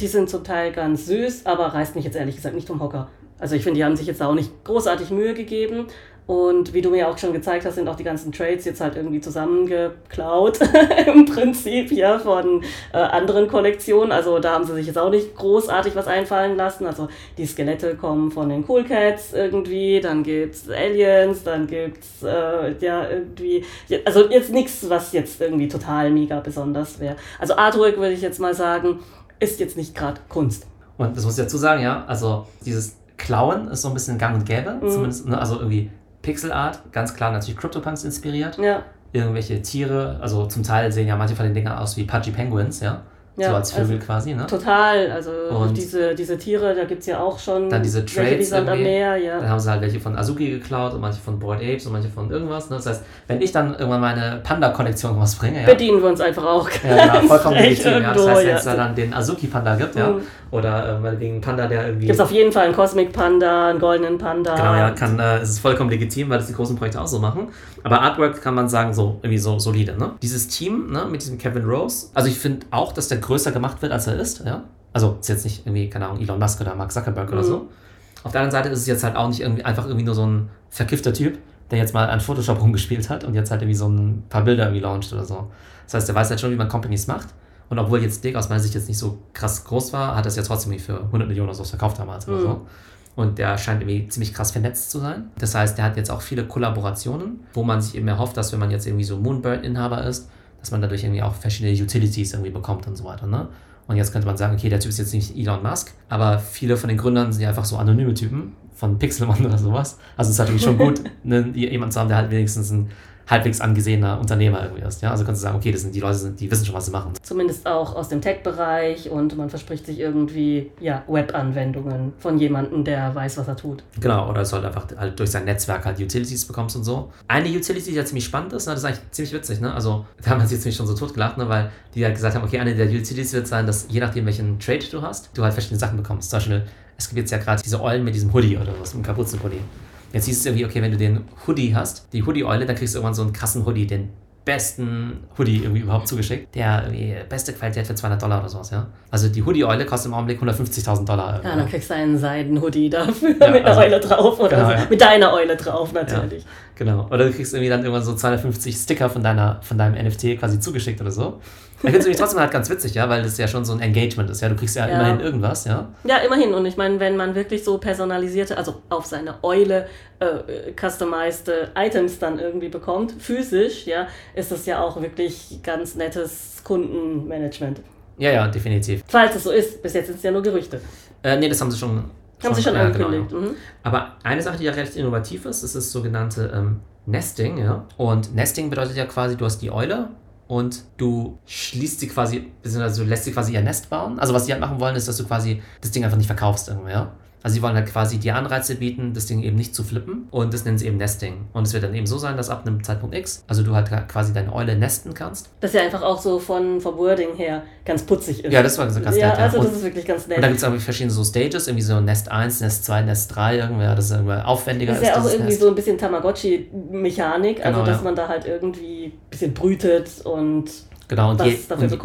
die sind zum Teil ganz süß, aber reißt mich jetzt ehrlich gesagt nicht vom Hocker. Also ich finde, die haben sich jetzt auch nicht großartig Mühe gegeben. Und wie du mir auch schon gezeigt hast, sind auch die ganzen Trades jetzt halt irgendwie zusammengeklaut, im Prinzip, ja, von äh, anderen Kollektionen. Also da haben sie sich jetzt auch nicht großartig was einfallen lassen. Also die Skelette kommen von den Cool Cats irgendwie, dann gibt's Aliens, dann gibt's äh, ja irgendwie, also jetzt nichts, was jetzt irgendwie total mega besonders wäre. Also Artwork würde ich jetzt mal sagen, ist jetzt nicht gerade Kunst. Und das muss ich dazu sagen, ja, also dieses Klauen ist so ein bisschen gang und gäbe, Mhm. zumindest, ne, also irgendwie Pixelart, ganz klar natürlich CryptoPunks inspiriert. Ja, Irgendwelche Tiere, also zum Teil sehen ja manche von den Dingern aus wie Pudgy Penguins, ja. Ja, so als Vögel also quasi, ne? total. Also Und diese, diese Tiere, da gibt's ja auch schon Dann diese welche Trades Sand am. Meer, Dann ja. haben sie halt welche von Azuki geklaut und manche von Bored Apes und manche von irgendwas. Ne? Das heißt, wenn ich dann irgendwann meine Panda-Kollektion rausbringe, ja, Bedienen wir uns einfach auch. ja genau, vollkommen legitim. Ja. Das heißt, wenn ja. es da dann den Azuki-Panda gibt, ja, Mhm. Oder äh, meinetwegen Panda, der irgendwie. Gibt es auf jeden Fall einen Cosmic Panda, einen goldenen Panda. Genau, ja, kann, äh, es ist vollkommen legitim, weil das die großen Projekte auch so machen. Aber Artwork kann man sagen, so irgendwie so solide. Ne? Dieses Team ne, mit diesem Kevin Rose, also ich finde auch, dass der größer gemacht wird, als er ist. Ja? Also ist jetzt nicht irgendwie, keine Ahnung, Elon Musk oder Mark Zuckerberg oder Mhm. so. Auf der anderen Seite ist es jetzt halt auch nicht irgendwie einfach irgendwie nur so ein verkiffter Typ, der jetzt mal an Photoshop rumgespielt hat und jetzt halt irgendwie so ein paar Bilder irgendwie launcht oder so. Das heißt, der weiß halt schon, wie man Companies macht. Und obwohl jetzt Dick aus meiner Sicht jetzt nicht so krass groß war, hat er es ja trotzdem für 100 Millionen oder so verkauft damals oder Mhm. so. Und der scheint irgendwie ziemlich krass vernetzt zu sein. Das heißt, der hat jetzt auch viele Kollaborationen, wo man sich eben erhofft, dass wenn man jetzt irgendwie so Moonbird-Inhaber ist, dass man dadurch irgendwie auch verschiedene Utilities irgendwie bekommt und so weiter. Ne? Und jetzt könnte man sagen, okay, der Typ ist jetzt nicht Elon Musk, aber viele von den Gründern sind ja einfach so anonyme Typen von Pixelmon oder sowas. Also es ist natürlich schon gut, ne, jemanden zu haben, der halt wenigstens ein halbwegs angesehener Unternehmer irgendwie ist. Ja? Also kannst du sagen, okay, das sind die Leute, die wissen schon, was sie machen. Zumindest auch aus dem Tech-Bereich und man verspricht sich irgendwie ja, Web-Anwendungen von jemandem, der weiß, was er tut. Genau, oder es halt einfach halt durch sein Netzwerk halt Utilities bekommst und so. Eine Utility, die ja ziemlich spannend ist, ne, das ist eigentlich ziemlich witzig, ne? Also, da haben wir uns jetzt nicht schon so totgelacht, ne? Weil die halt gesagt haben, okay, eine der Utilities wird sein, dass je nachdem, welchen Trade du hast, du halt verschiedene Sachen bekommst. Zum Beispiel, es gibt jetzt ja gerade diese Eulen mit diesem Hoodie oder was, mit dem Kapuzenhoodie. Jetzt hieß es irgendwie, okay, wenn du den Hoodie hast, die Hoodie-Eule, dann kriegst du irgendwann so einen krassen Hoodie, den besten Hoodie irgendwie überhaupt zugeschickt. Der irgendwie beste Qualität für 200 Dollar oder sowas, ja. Also die Hoodie-Eule kostet im Augenblick 150.000 Dollar. Ja, dann kriegst du einen Seiden-Hoodie dafür Ja, mit einer also- Eule drauf oder Genau, so. ja. Mit deiner Eule drauf natürlich. Genau. Oder du kriegst irgendwie dann irgendwann so 250 Sticker von deiner, von deinem NFT quasi zugeschickt oder so. Ich finde es irgendwie trotzdem halt ganz witzig, ja, weil das ja schon so ein Engagement ist, ja. Du kriegst ja, Ja. immerhin irgendwas, ja. Ja, immerhin. Und ich meine, wenn man wirklich so personalisierte, also auf seine Eule äh, customized Items dann irgendwie bekommt, physisch, ja, ist das ja auch wirklich ganz nettes Kundenmanagement. Ja, ja, definitiv. Falls es so ist, bis jetzt sind es ja nur Gerüchte. Äh, nee, das haben sie schon. Haben sie schon ja, genau, angekündigt. ja. Mhm. Aber eine Sache, die ja recht innovativ ist, ist das sogenannte ähm, Nesting, ja. Und Nesting bedeutet ja quasi, du hast die Eule und du schließt sie quasi, beziehungsweise lässt sie quasi ihr Nest bauen. Also was sie halt machen wollen, ist, dass du quasi das Ding einfach nicht verkaufst irgendwo, ja. Also sie wollen halt quasi die Anreize bieten, das Ding eben nicht zu flippen und das nennen sie eben Nesting. Und es wird dann eben so sein, dass ab einem Zeitpunkt X, also du halt quasi deine Eule nesten kannst. Das ja einfach auch so von, vom Wording her ganz putzig ist. Ja, das war ganz ja, nett. Also und, das ist wirklich ganz nett. Und da gibt es irgendwie verschiedene so Stages, irgendwie so Nest 1, Nest 2, Nest 3, irgendwie, das ist irgendwie aufwendiger. Das ist ja auch irgendwie Nest. so ein bisschen Tamagotchi-Mechanik, also Genau, dass ja. man da halt irgendwie ein bisschen brütet und Genau, und je, und, je,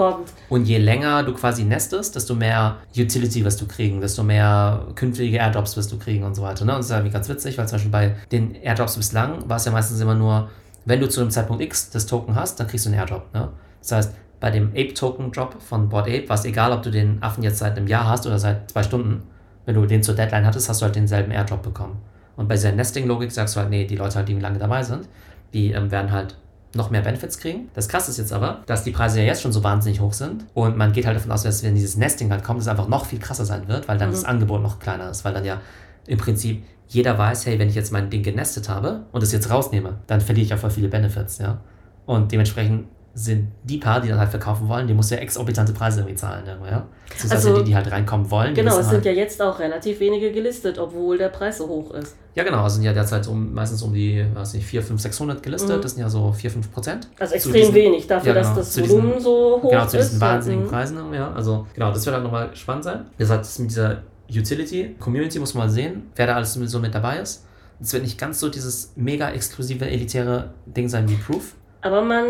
und je länger du quasi nestest, desto mehr Utility wirst du kriegen, desto mehr künftige Airdrops wirst du kriegen und so weiter. Ne? Und das ist irgendwie ganz witzig, weil zum Beispiel bei den Airdrops bislang war es ja meistens immer nur, wenn du zu einem Zeitpunkt X das Token hast, dann kriegst du einen Airdrop. Ne? Das heißt, bei dem Ape-Token-Drop von Board Ape war es egal, ob du den Affen jetzt seit einem Jahr hast oder seit zwei Stunden. Wenn du den zur Deadline hattest, hast du halt denselben Airdrop bekommen. Und bei dieser Nesting-Logik sagst du halt, nee, die Leute halt, die lange dabei sind, die ähm, werden halt noch mehr Benefits kriegen. Das krasse ist jetzt aber, dass die Preise ja jetzt schon so wahnsinnig hoch sind und man geht halt davon aus, dass wenn dieses Nesting halt kommt, es einfach noch viel krasser sein wird, weil dann Mhm. das Angebot noch kleiner ist, weil dann ja im Prinzip jeder weiß, hey, wenn ich jetzt mein Ding genestet habe und es jetzt rausnehme, dann verliere ich ja voll viele Benefits, ja. Und dementsprechend sind die paar, die dann halt verkaufen wollen, die muss ja exorbitante Preise irgendwie zahlen, irgendwo, ja. Beziehungsweise Also- die, die halt reinkommen wollen. Genau, es halt, sind ja jetzt auch relativ wenige gelistet, obwohl der Preis so hoch ist. ja, genau, es sind ja derzeit um, meistens um die, weiß nicht, 4, 5, 600 gelistet, Mhm. das sind ja so 4, 5 Prozent. Also extrem diesen- wenig dafür, ja, genau, dass das diesen- Volumen so hoch Genau, zu ist. diesen wahnsinnigen Mhm. Preisen, ja. Also, genau, das wird halt nochmal spannend sein. Das heißt, mit dieser Utility, Community muss man mal sehen, wer da alles so mit dabei ist. Es wird nicht ganz so dieses mega exklusive, elitäre Ding sein wie Proof. Aber man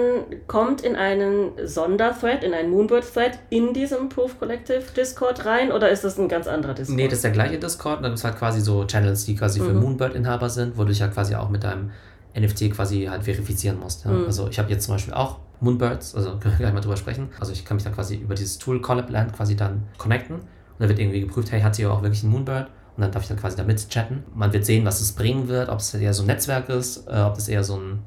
kommt in einen Sonderthread, in einen Moonbird-Thread in diesem Proof Collective Discord rein oder ist das ein ganz anderer Discord? Nee, das ist der gleiche Discord. Dann gibt es halt quasi so Channels, die quasi für Mhm. Moonbird-Inhaber sind, wo du dich halt quasi auch mit deinem NFT quasi halt verifizieren musst. Ja? Mhm. Also ich habe jetzt zum Beispiel auch Moonbirds, also können wir gleich mal drüber sprechen. Also ich kann mich dann quasi über dieses Tool Collabland quasi dann connecten. Und dann wird irgendwie geprüft, hey, hat hier auch wirklich einen Moonbird? Und dann darf ich dann quasi damit chatten. Man wird sehen, was es bringen wird, ob es eher so ein Netzwerk ist, äh, ob das eher so ein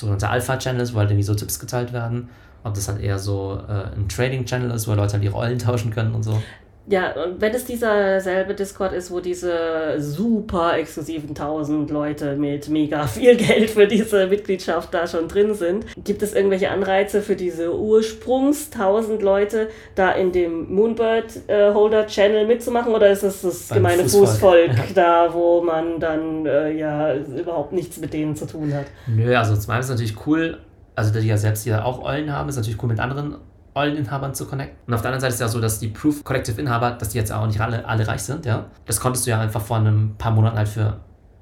sogenannter Alpha-Channel ist, wo halt irgendwie so Tipps geteilt werden. Ob das halt eher so äh, ein Trading-Channel ist, wo Leute halt ihre Rollen tauschen können und so. Ja, und wenn es dieser selbe Discord ist, wo diese super exklusiven 1000 Leute mit mega viel Geld für diese Mitgliedschaft da schon drin sind, gibt es irgendwelche Anreize für diese Ursprungs 1000 Leute da in dem Moonbird äh, Holder Channel mitzumachen oder ist es das Beim gemeine Fußvolk. Fußvolk da, wo man dann äh, ja überhaupt nichts mit denen zu tun hat? Nö, also zum einen ist es natürlich cool, also da die ja selbst hier auch Eulen haben, ist natürlich cool mit anderen Euleninhabern zu connecten. Und auf der anderen Seite ist es ja so, dass die Proof Collective Inhaber, dass die jetzt auch nicht alle, alle reich sind, ja. Das konntest du ja einfach vor einem paar Monaten halt für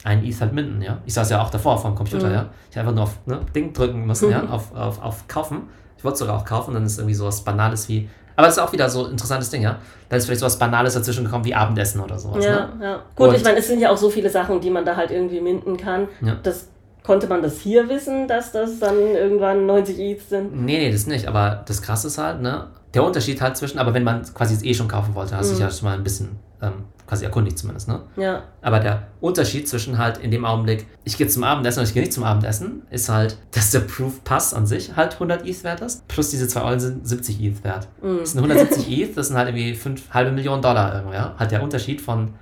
einen ETH halt minden, ja. Ich saß ja auch davor vor dem Computer, Mhm. ja. Ich habe einfach nur auf ne, Ding drücken müssen, ja, auf, auf, auf kaufen. Ich wollte sogar auch kaufen, dann ist irgendwie sowas Banales wie. Aber das ist auch wieder so ein interessantes Ding, ja. Da ist vielleicht sowas Banales dazwischen gekommen wie Abendessen oder sowas, Ja, ne? ja. Gut, Und- ich meine, es sind ja auch so viele Sachen, die man da halt irgendwie minden kann. Ja. Das konnte man das hier wissen, dass das dann irgendwann 90 ETH sind. Nee, nee, das nicht. Aber das Krasse ist halt, ne? Der Unterschied halt zwischen, aber wenn man quasi es eh schon kaufen wollte, hast du dich Mhm. ja schon mal ein bisschen ähm, quasi erkundigt zumindest, ne? Ja. Aber der Unterschied zwischen halt in dem Augenblick, ich gehe zum Abendessen oder ich gehe nicht zum Abendessen, ist halt, dass der Proof Pass an sich halt 100 ETH wert ist, plus diese zwei Eulen sind 70 ETH wert. Mhm. Das sind 170 ETH, das sind halt irgendwie fünf, halbe Millionen Dollar irgendwo, ja? Halt der Unterschied von,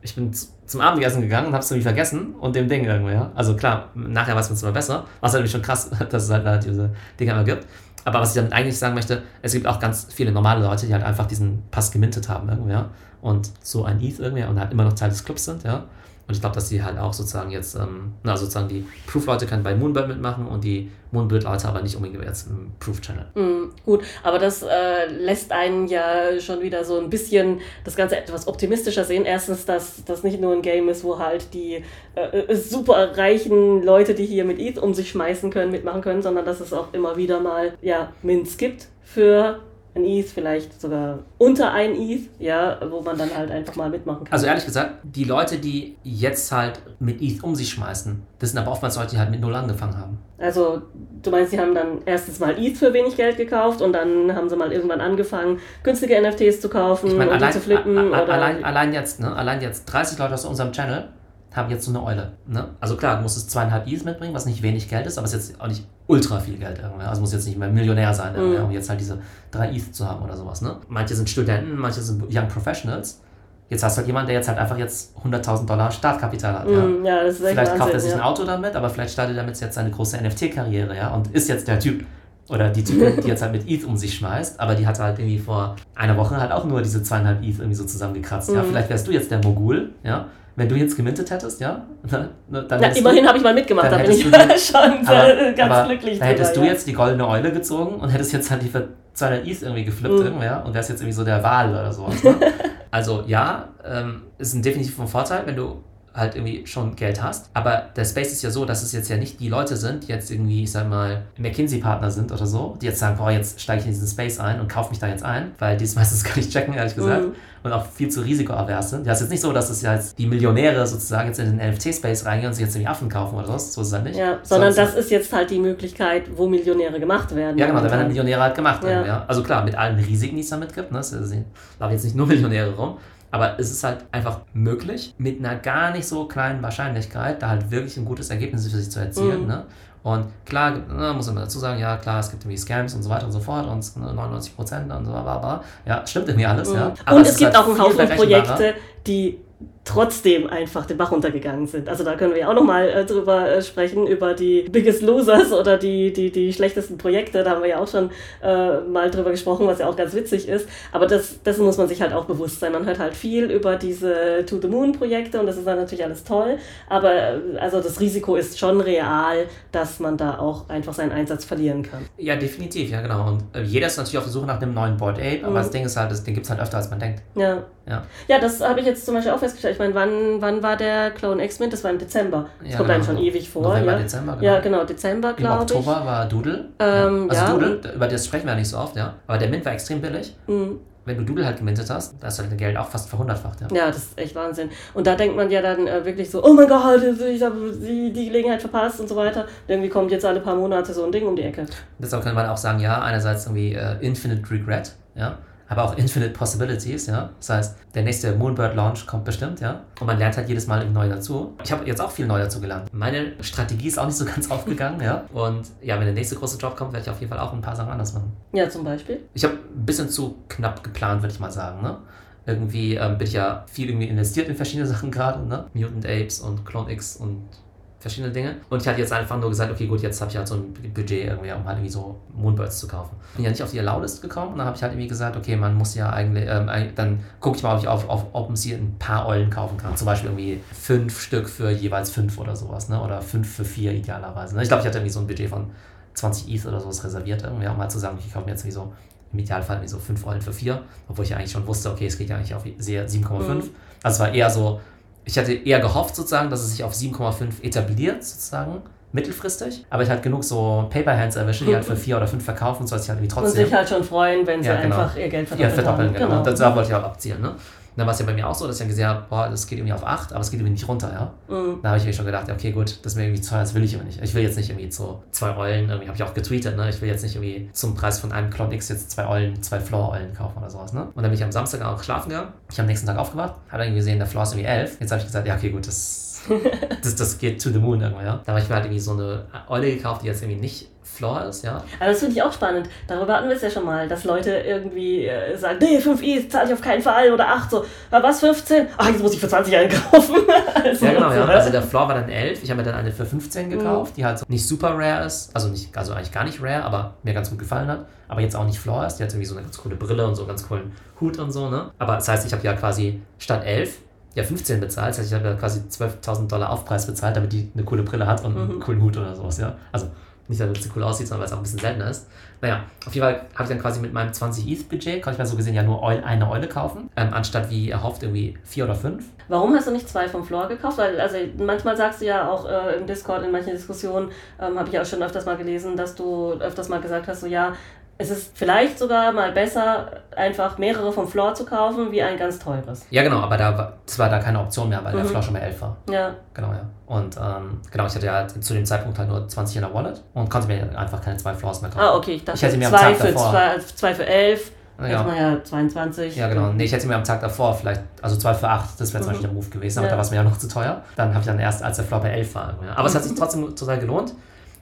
ich bin zum Abendessen gegangen und hab's irgendwie vergessen und dem Ding irgendwo, ja? Also klar, nachher weiß man es immer besser, was halt irgendwie schon krass, dass es halt, halt diese Dinger immer gibt. Aber was ich damit eigentlich sagen möchte, es gibt auch ganz viele normale Leute, die halt einfach diesen Pass gemintet haben irgendwie, ja? Und so ein ETH irgendwie und halt immer noch Teil des Clubs sind, ja? Und ich glaube, dass die halt auch sozusagen jetzt, ähm, na, sozusagen die Proof-Leute können bei Moonbird mitmachen und die Moonbird-Leute aber nicht unbedingt jetzt im Proof-Channel. Mhm, gut, aber das äh, lässt einen ja schon wieder so ein bisschen das Ganze etwas optimistischer sehen. Erstens, dass das nicht nur ein Game ist, wo halt die äh, äh, super reichen Leute, die hier mit ETH um sich schmeißen können, mitmachen können, sondern dass es auch immer wieder mal ja, Mints gibt für ein ETH, vielleicht sogar unter ein ETH, ja, wo man dann halt einfach mal mitmachen kann. Also ehrlich gesagt, die Leute, die jetzt halt mit ETH um sich schmeißen, das sind aber oftmals Leute, die halt mit Null angefangen haben. Also, du meinst, sie haben dann erstens mal ETH für wenig Geld gekauft und dann haben sie mal irgendwann angefangen, günstige NFTs zu kaufen Ich die allein, zu flippen. a- a- oder allein, allein jetzt, ne? Allein jetzt 30 Leute aus unserem Channel haben jetzt so eine Eule. Ne? Also klar, du musst es zweieinhalb ETH mitbringen, was nicht wenig Geld ist, aber es ist jetzt auch nicht ultra viel Geld irgendwie. Also muss jetzt nicht mehr Millionär sein, Mhm. um jetzt halt diese drei ETH zu haben oder sowas. Ne? Manche sind Studenten, manche sind Young Professionals. Jetzt hast du halt jemanden, der jetzt halt einfach jetzt 100.000 Dollar Startkapital hat. Ja? Mm, ja, das ist echt Vielleicht kauft er sich ein ja. Auto damit, aber vielleicht startet er damit jetzt seine große NFT-Karriere, ja, und ist jetzt der Typ, Oder die Typin, die jetzt halt mit ETH um sich schmeißt, aber die hat halt irgendwie vor einer Woche halt auch nur diese zweieinhalb ETH irgendwie so zusammengekratzt. Ja, Mhm. vielleicht wärst du jetzt der Mogul, ja. Wenn du jetzt gemintet hättest, ja, dann, dann Na, immerhin habe ich mal mitgemacht, dann da bin ich schon aber, äh, ganz aber glücklich da hättest drüber, du jetzt die goldene Eule gezogen und hättest jetzt halt die für 200 ETH irgendwie geflippt Mhm. irgendwer und wärst jetzt irgendwie so der Wal oder sowas. Ne? also ja, ähm, ist ein definitiv ein Vorteil, wenn du halt irgendwie schon Geld hast. Aber der Space ist ja so, dass es jetzt ja nicht die Leute sind, die jetzt irgendwie, ich sag mal, McKinsey-Partner sind oder so, die jetzt sagen, boah, jetzt steige ich in diesen Space ein und kaufe mich da jetzt ein, weil die es meistens gar nicht checken, ehrlich gesagt. Mhm. Und auch viel zu risikoavers sind. Ja, es ist jetzt nicht so, dass es ja jetzt die Millionäre sozusagen jetzt in den NFT-Space reingehen und sich jetzt irgendwie Affen kaufen oder was. So ist es halt nicht. Ja, sondern Sonst- das ist jetzt halt die Möglichkeit, wo Millionäre gemacht werden. ja, genau, da werden Und, Millionäre halt gemacht. Ja. Ja. Also klar, mit allen Risiken, die es damit gibt. Ne? Es laufen jetzt nicht nur Millionäre rum. Aber es ist halt einfach möglich, mit einer gar nicht so kleinen Wahrscheinlichkeit, da halt wirklich ein gutes Ergebnis für sich zu erzielen. Mhm. Ne? Und klar, ne, muss man dazu sagen, ja klar, es gibt irgendwie Scams und so weiter und so fort und ne, 99 Prozent und so bla bla bla. Ja, stimmt irgendwie alles, ja. und es, ist gibt halt auch einen Haufen. Projekte, die trotzdem einfach den Bach runtergegangen sind. Also da können wir ja auch nochmal äh, drüber äh, sprechen, über die Biggest Losers oder die, die, die schlechtesten Projekte. Da haben wir ja auch schon äh, mal drüber gesprochen, was ja auch ganz witzig ist. Aber das, dessen muss man sich halt auch bewusst sein. Man hört halt viel über diese To the Moon Projekte und das ist dann natürlich alles toll. Aber äh, also das Risiko ist schon real, dass man da auch einfach seinen Einsatz verlieren kann. Ja, definitiv, ja genau. Und äh, jeder ist natürlich auf der Suche nach einem neuen Board Ape, aber Mhm. das Ding ist halt, das, den gibt es halt öfter, als man denkt. Ja. Ja. Ja, das habe ich jetzt zum Beispiel auch festgestellt. Ich meine, wann, wann war der Clone X-Mint? Das war im Dezember. Das Ja, kommt genau. einem schon ewig vor. November, ja. Dezember, genau. Ja, genau, Dezember, Im glaube ich. Oktober war Doodle. Ähm, Also ja, Doodle, über das sprechen wir ja nicht so oft, ja. Aber der Mint war extrem billig. Mhm. Wenn du Doodle halt gemintet hast, da ist halt dein Geld auch fast verhundertfacht, ja. Ja, das ist echt Wahnsinn. Und da denkt man ja dann äh, wirklich so, oh mein Gott, ich habe die, die Gelegenheit verpasst und so weiter. Und irgendwie kommt jetzt alle paar Monate so ein Ding um die Ecke. Deshalb kann man auch sagen, ja, einerseits irgendwie äh, Infinite Regret, ja, aber auch Infinite Possibilities, ja. Das heißt, der nächste Moonbird Launch kommt bestimmt, ja. Und man lernt halt jedes Mal neu dazu. Ich habe jetzt auch viel neu dazu gelernt. Meine Strategie ist auch nicht so ganz aufgegangen, ja. Und ja, wenn der nächste große Job kommt, werde ich auf jeden Fall auch ein paar Sachen anders machen. Ja, zum Beispiel. Ich habe ein bisschen zu knapp geplant, würde ich mal sagen, ne. Irgendwie ähm, bin ich ja viel irgendwie investiert in verschiedene Sachen gerade, ne? Mutant Apes und Clone X und verschiedene Dinge. Und ich hatte jetzt einfach nur gesagt, okay, gut, jetzt habe ich halt so ein Budget irgendwie, um halt irgendwie so Moonbirds zu kaufen. Bin ja nicht auf die Allow-List gekommen und dann habe ich halt irgendwie gesagt, okay, man muss ja eigentlich, ähm, dann gucke ich mal, ob ich auf, auf OpenSea ein paar Eulen kaufen kann. Zum Beispiel irgendwie fünf Stück für jeweils fünf oder sowas, ne? Oder fünf für vier idealerweise. Ne? Ich glaube, ich hatte irgendwie so ein Budget von 20 ETH oder sowas reserviert, irgendwie auch mal zu sagen, ich kaufe mir jetzt wie so im Idealfall wie so 5 Eulen für 4, obwohl ich ja eigentlich schon wusste, okay, es geht ja eigentlich auf sehr 7,5. Mhm. Also es war eher so, ich hatte eher gehofft sozusagen, dass es sich auf 7,5 etabliert sozusagen, mittelfristig, aber ich halt genug so Paper Hands erwische, die halt für 4 oder 5 verkaufen, sodass ich halt irgendwie Und trotzdem sich halt schon freuen, wenn sie Ja, genau. einfach ihr Geld ja, verdoppelt verdoppeln, haben. genau. Und da wollte ich auch abzielen, ne? Dann war es ja bei mir auch so, dass ich dann gesehen habe, boah, das geht irgendwie auf 8, aber es geht irgendwie nicht runter, ja. Mhm. Da habe ich mir schon gedacht, okay, gut, das ist mir irgendwie zu teuer, das will ich aber nicht. Ich will jetzt nicht irgendwie zu zwei Eulen, irgendwie habe ich auch getweetet, ne? Ich will jetzt nicht irgendwie zum Preis von einem Clone X jetzt zwei Eulen, zwei Floor-Eulen kaufen oder sowas, ne? Und dann bin ich am Samstag auch schlafen gegangen. Ich habe am nächsten Tag aufgewacht, habe irgendwie gesehen, der Floor ist irgendwie 11. Jetzt habe ich gesagt, ja, okay, gut, das, das, das geht to the moon irgendwann, ja. Da habe ich mir halt irgendwie so eine Eule gekauft, die jetzt irgendwie nicht Floor ist, ja. Aber das finde ich auch spannend. Darüber hatten wir es ja schon mal, dass Leute irgendwie äh, sagen, nee, 5 i zahle ich auf keinen Fall oder 8 so, "Ah, was, 15? Ach, jetzt muss ich für 20 einkaufen. also, Ja, genau, ja. so, Also der Floor war dann 11. Ich habe mir dann eine für 15 gekauft, die halt so nicht super rare ist. Also nicht, also eigentlich gar nicht rare, aber mir ganz gut gefallen hat. Aber jetzt auch nicht Floor ist. Die hat irgendwie so eine ganz coole Brille und so einen ganz coolen Hut und so, ne? Aber das heißt, ich habe ja quasi statt 11 ja 15 bezahlt. Das heißt, ich habe ja quasi 12.000 Dollar Aufpreis bezahlt, damit die eine coole Brille hat und einen Mhm. coolen Hut oder sowas, ja. Also nicht, damit sie cool aussieht, sondern weil es auch ein bisschen seltener ist. Naja, auf jeden Fall habe ich dann quasi mit meinem 20 ETH-Budget, konnte ich mir so gesehen ja nur eine Eule kaufen, ähm, anstatt wie erhofft irgendwie vier oder fünf. Warum hast du nicht zwei vom Floor gekauft? Weil, also manchmal sagst du ja auch äh, im Discord, in manchen Diskussionen, ähm, habe ich auch schon öfters mal gelesen, dass du öfters mal gesagt hast, so ja, es ist vielleicht sogar mal besser, einfach mehrere vom Floor zu kaufen, wie ein ganz teures. Ja, genau, aber da war, das war da keine Option mehr, weil der Mhm. Floor schon bei 11 war. Ja, Genau, ja. Und ähm, genau, ich hatte ja zu dem Zeitpunkt halt nur 20 in der Wallet und konnte mir einfach keine zwei Floors mehr kaufen. ah, okay, ich dachte Ich hätte mir am zwei, Tag für davor- zwei, zwei für elf, Ja. jetzt mal ja 22. Ja, genau. Nee, ich hätte mir am Tag davor vielleicht, also 2 für 8, das wäre zum Mhm. Beispiel der Move gewesen, aber Ja. da war es mir ja noch zu teuer. Dann habe ich dann erst, als der Floor bei 11 war. Aber es hat sich trotzdem total gelohnt,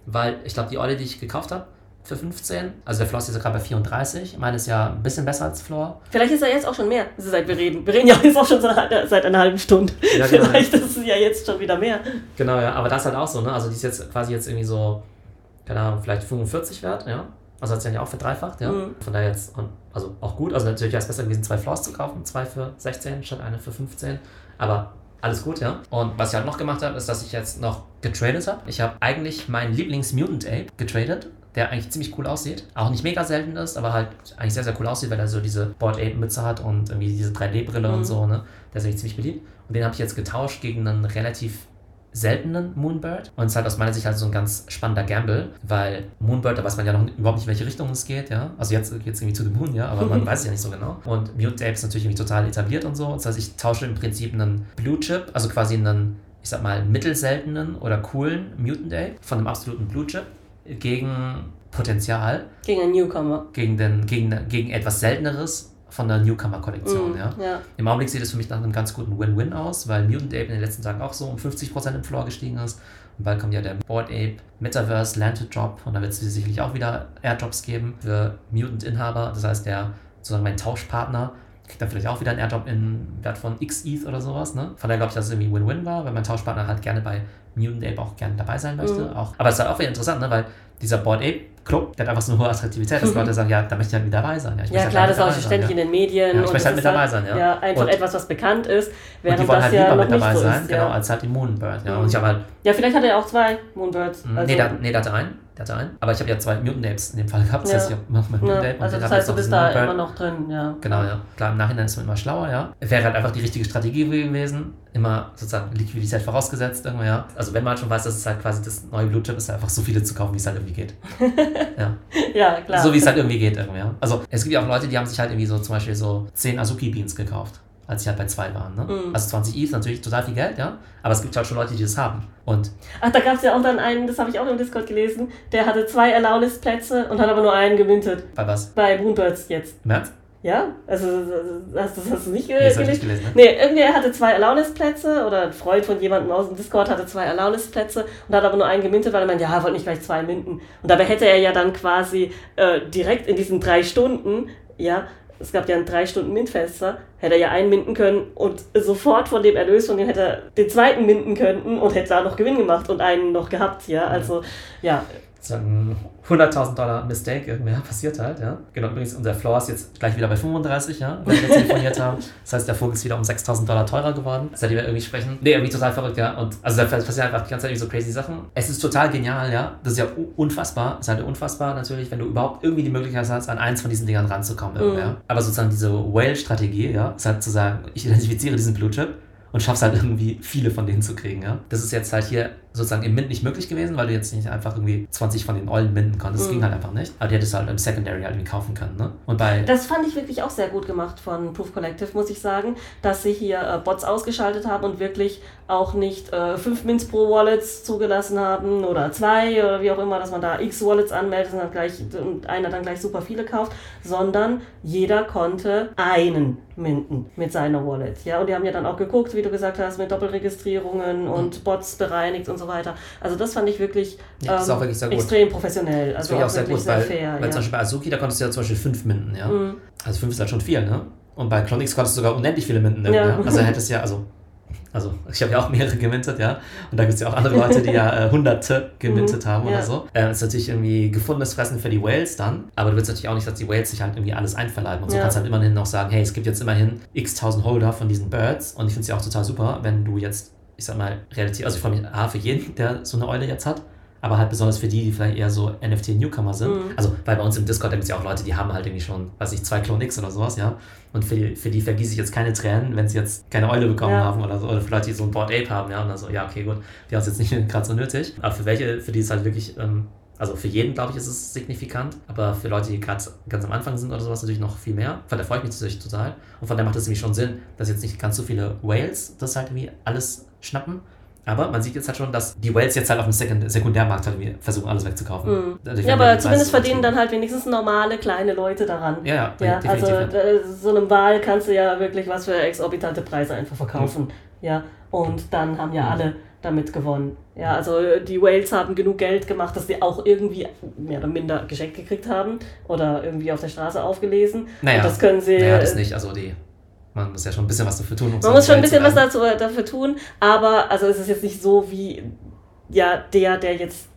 weil ich glaube, die Eule, die ich gekauft habe, für 15, also der Floor ist jetzt gerade bei 34, meine ist ja ein bisschen besser als Floor. Vielleicht ist er jetzt auch schon mehr, seit wir reden. Wir reden ja jetzt auch schon seit, einer halben Stunde. Ja, genau. Vielleicht ist es ja jetzt schon wieder mehr. Genau, ja, aber das halt auch so, ne? Also die ist jetzt quasi jetzt irgendwie so, keine Ahnung, vielleicht 45 wert, ja. Also hat sich ja auch verdreifacht, ja. Mhm. Von daher jetzt, also auch gut. Also natürlich wäre es besser gewesen, zwei Floors zu kaufen, zwei für 16 statt eine für 15. Aber alles gut, ja. Und was ich halt noch gemacht habe, ist, dass ich jetzt noch getradet habe. Ich habe eigentlich meinen Lieblings-Mutant Ape getradet, der eigentlich ziemlich cool aussieht. Auch nicht mega selten ist, aber halt eigentlich sehr, sehr cool aussieht, weil er so diese Board Ape-Mütze hat und irgendwie diese 3D-Brille und Mhm. so, ne. Der ist eigentlich ziemlich beliebt. Und den habe ich jetzt getauscht gegen einen relativ seltenen Moonbird. Und es ist halt aus meiner Sicht halt so ein ganz spannender Gamble, weil Moonbird, da weiß man ja noch überhaupt nicht, in welche Richtung es geht, ja. Also jetzt geht es irgendwie zu dem Moon, ja, aber man weiß es ja nicht so genau. Und Mutant Ape ist natürlich irgendwie total etabliert und so. Das heißt, ich tausche im Prinzip einen Blue Chip, also quasi einen, ich sag mal, mittelseltenen oder coolen Mutant Ape von einem absoluten Blue Chip gegen Potenzial, Gegen einen Newcomer. gegen, den, gegen, gegen etwas Selteneres von der Newcomer-Kollektion, Mhm, ja. ja. Im Augenblick sieht es für mich nach einem ganz guten Win-Win aus, weil Mutant Ape in den letzten Tagen auch so um 50% im Floor gestiegen ist. Und bald kommt ja der Board Ape Metaverse Landed Drop und da wird es sicherlich auch wieder Airdrops geben für Mutant-Inhaber. Das heißt, der sozusagen mein Tauschpartner kriegt dann vielleicht auch wieder einen Airdrop in Wert von X ETH oder sowas. Ne? Von daher glaube ich, dass es irgendwie Win-Win war, weil mein Tauschpartner halt gerne bei Mutant Ape auch gerne dabei sein möchte. Mhm. Auch, aber es ist halt auch wieder interessant, ne? weil dieser Board Ape Club, der hat einfach so eine hohe Attraktivität, dass Mhm. Leute sagen, ja, da möchte ich halt mit dabei sein. Ja, Ja, möchte klar, halt das ist auch sein, ständig ja. in den Medien. Ja, ich und möchte halt mit dabei sein, ja. Ja, einfach Und- etwas, was bekannt ist, Und die wollen das halt lieber mit dabei so sein, ist. genau, als halt die Moonbird. Ja. Mhm. Und ich habe halt, ja, vielleicht hat er auch zwei Moonbirds. mh, Also, nee, der, nee, der hatte einen, einen. Aber ich habe ja zwei Mutant Apes in dem Fall gehabt. Das Ja. heißt, ich habe mein ja, Mutant Ape und also das heißt, du bist da immer noch drin, ja. Genau, ja. Klar, im Nachhinein ist man immer schlauer, ja. Wäre halt einfach die richtige Strategie gewesen. Immer sozusagen Liquidität vorausgesetzt, irgendwie, ja. Also wenn man halt schon weiß, dass es halt quasi das neue Blue Chip ist, einfach so viele zu kaufen, wie es halt irgendwie geht. ja. Ja, klar. So wie es halt irgendwie geht, irgendwie, ja. Also es gibt ja auch Leute, die haben sich halt irgendwie so zum Beispiel so 10 Azuki Beans gekauft, als sie halt bei zwei waren, ne? Mhm. Also 20 ETH, natürlich total viel Geld, ja. Aber es gibt halt schon Leute, die das haben. Und Ach, da gab es ja auch dann einen, das habe ich auch im Discord gelesen, der hatte zwei Allow-List-Plätze und hat aber nur einen gemintet. bei was? Bei Moonbirds jetzt. Ernst? Ja? Also, hast, das hast du nicht Nee, habe ich gelesen? nicht gelesen, ne? Nee, irgendwer hatte zwei Allow-List-Plätze oder ein Freund von jemandem aus dem Discord hatte zwei Allow-List-Plätze und hat aber nur einen gemintet, weil er meinte, ja, er wollte nicht gleich zwei minten. Und dabei hätte er ja dann quasi äh, direkt in diesen drei Stunden, ja, es gab ja ein drei Stunden Mintfenster, hätte er ja einen minden können und sofort von dem Erlös von dem hätte er den zweiten minden können und hätte da noch Gewinn gemacht und einen noch gehabt, ja. Also, ja, Das ist ein 100.000 Dollar Mistake, irgendwer passiert halt, ja. Genau, übrigens, unser Floor ist jetzt gleich wieder bei 35, ja, wenn wir telefoniert haben. Das heißt, der Vogel ist wieder um 6.000 Dollar teurer geworden, seitdem wir irgendwie sprechen. Nee, irgendwie total verrückt, ja. Und also da passieren einfach die ganze Zeit irgendwie so crazy Sachen. Es ist total genial, ja. Das ist ja unfassbar. Es ist halt unfassbar natürlich, wenn du überhaupt irgendwie die Möglichkeit hast, an eins von diesen Dingern ranzukommen, irgendwie, Mhm. Aber sozusagen diese Whale-Strategie, ja, ist halt zu sagen, ich identifiziere diesen Blue Chip und schaffst halt irgendwie viele von denen zu kriegen, ja. Das ist jetzt halt hier sozusagen im Mint nicht möglich gewesen, weil du jetzt nicht einfach irgendwie 20 von den Eulen minden konntest. Das Mhm. ging halt einfach nicht. Aber die hättest du halt im Secondary halt irgendwie kaufen können, ne? Und bei Das fand ich wirklich auch sehr gut gemacht von Proof Collective, muss ich sagen, dass sie hier äh, Bots ausgeschaltet haben und wirklich auch nicht äh, fünf Mints pro Wallets zugelassen haben oder zwei oder wie auch immer, dass man da x Wallets anmeldet und, dann gleich, und einer dann gleich super viele kauft, sondern jeder konnte einen minten mit seiner Wallet. Ja, und die haben ja dann auch geguckt, wie du gesagt hast, mit Doppelregistrierungen und Bots bereinigt und so weiter. Also das fand ich wirklich, Ja, das ist auch ähm, wirklich sehr gut. extrem professionell. das Also auch auch sehr gut, sehr weil, fair. weil ja. zum Beispiel bei Azuki, da konntest du ja zum Beispiel fünf minden, ja. Mhm. Also fünf ist halt schon viel, ne? Und bei Clonix konntest du sogar unendlich viele minden, Ja. ja. Also hättest ja, also, also ich habe ja auch mehrere gemintet, ja. Und da gibt es ja auch andere Leute, die ja äh, hunderte gemintet Mhm, haben ja. oder so. Äh, ist natürlich irgendwie gefundenes Fressen für die Whales dann. Aber du willst natürlich auch nicht, dass die Whales sich halt irgendwie alles einverleiben. Und so Ja. kannst du halt immerhin noch sagen, hey, es gibt jetzt immerhin x tausend Holder von diesen Birds. Und ich finde es ja auch total super, wenn du jetzt, ich sag mal, relativ, also ich freue mich A, für jeden, der so eine Eule jetzt hat. Aber halt besonders für die, die vielleicht eher so NFT-Newcomer sind. Mhm. Also, weil bei uns im Discord gibt es ja auch Leute, die haben halt irgendwie schon, weiß ich, zwei Clone X oder sowas, ja. Und für die, für die vergieße ich jetzt keine Tränen, wenn sie jetzt keine Eule bekommen Ja. haben oder so. Oder für Leute, die so ein Board Ape haben, ja. Und dann so, ja, okay, gut, die haben es jetzt nicht gerade so nötig. Aber für welche, für die ist halt wirklich, ähm, also für jeden, glaube ich, ist es signifikant. Aber für Leute, die gerade ganz am Anfang sind oder sowas, natürlich noch viel mehr. Von der freue ich mich natürlich total. Und von der macht es nämlich schon Sinn, dass jetzt nicht ganz so viele Whales das halt irgendwie alles schnappen. Aber man sieht jetzt halt schon, dass die Whales jetzt halt auf dem Sekund Sekundärmarkt halt versuchen, alles wegzukaufen. Mhm. Dadurch Ja, aber zumindest verdienen dann halt wenigstens normale kleine Leute daran. Ja, ja, Ja, also äh, so einem Wal kannst du ja wirklich was für exorbitante Preise einfach verkaufen. Ja, und dann haben ja Mhm. alle damit gewonnen. Ja, also äh, die Whales haben genug Geld gemacht, dass sie auch irgendwie mehr oder minder geschenkt gekriegt haben oder irgendwie auf der Straße aufgelesen. Naja, und das können sie. naja, das nicht. Also die, man muss ja schon ein bisschen was dafür tun. Um Man muss schon ein bisschen was dazu, dafür tun, aber also es ist jetzt nicht so wie ja der, der jetzt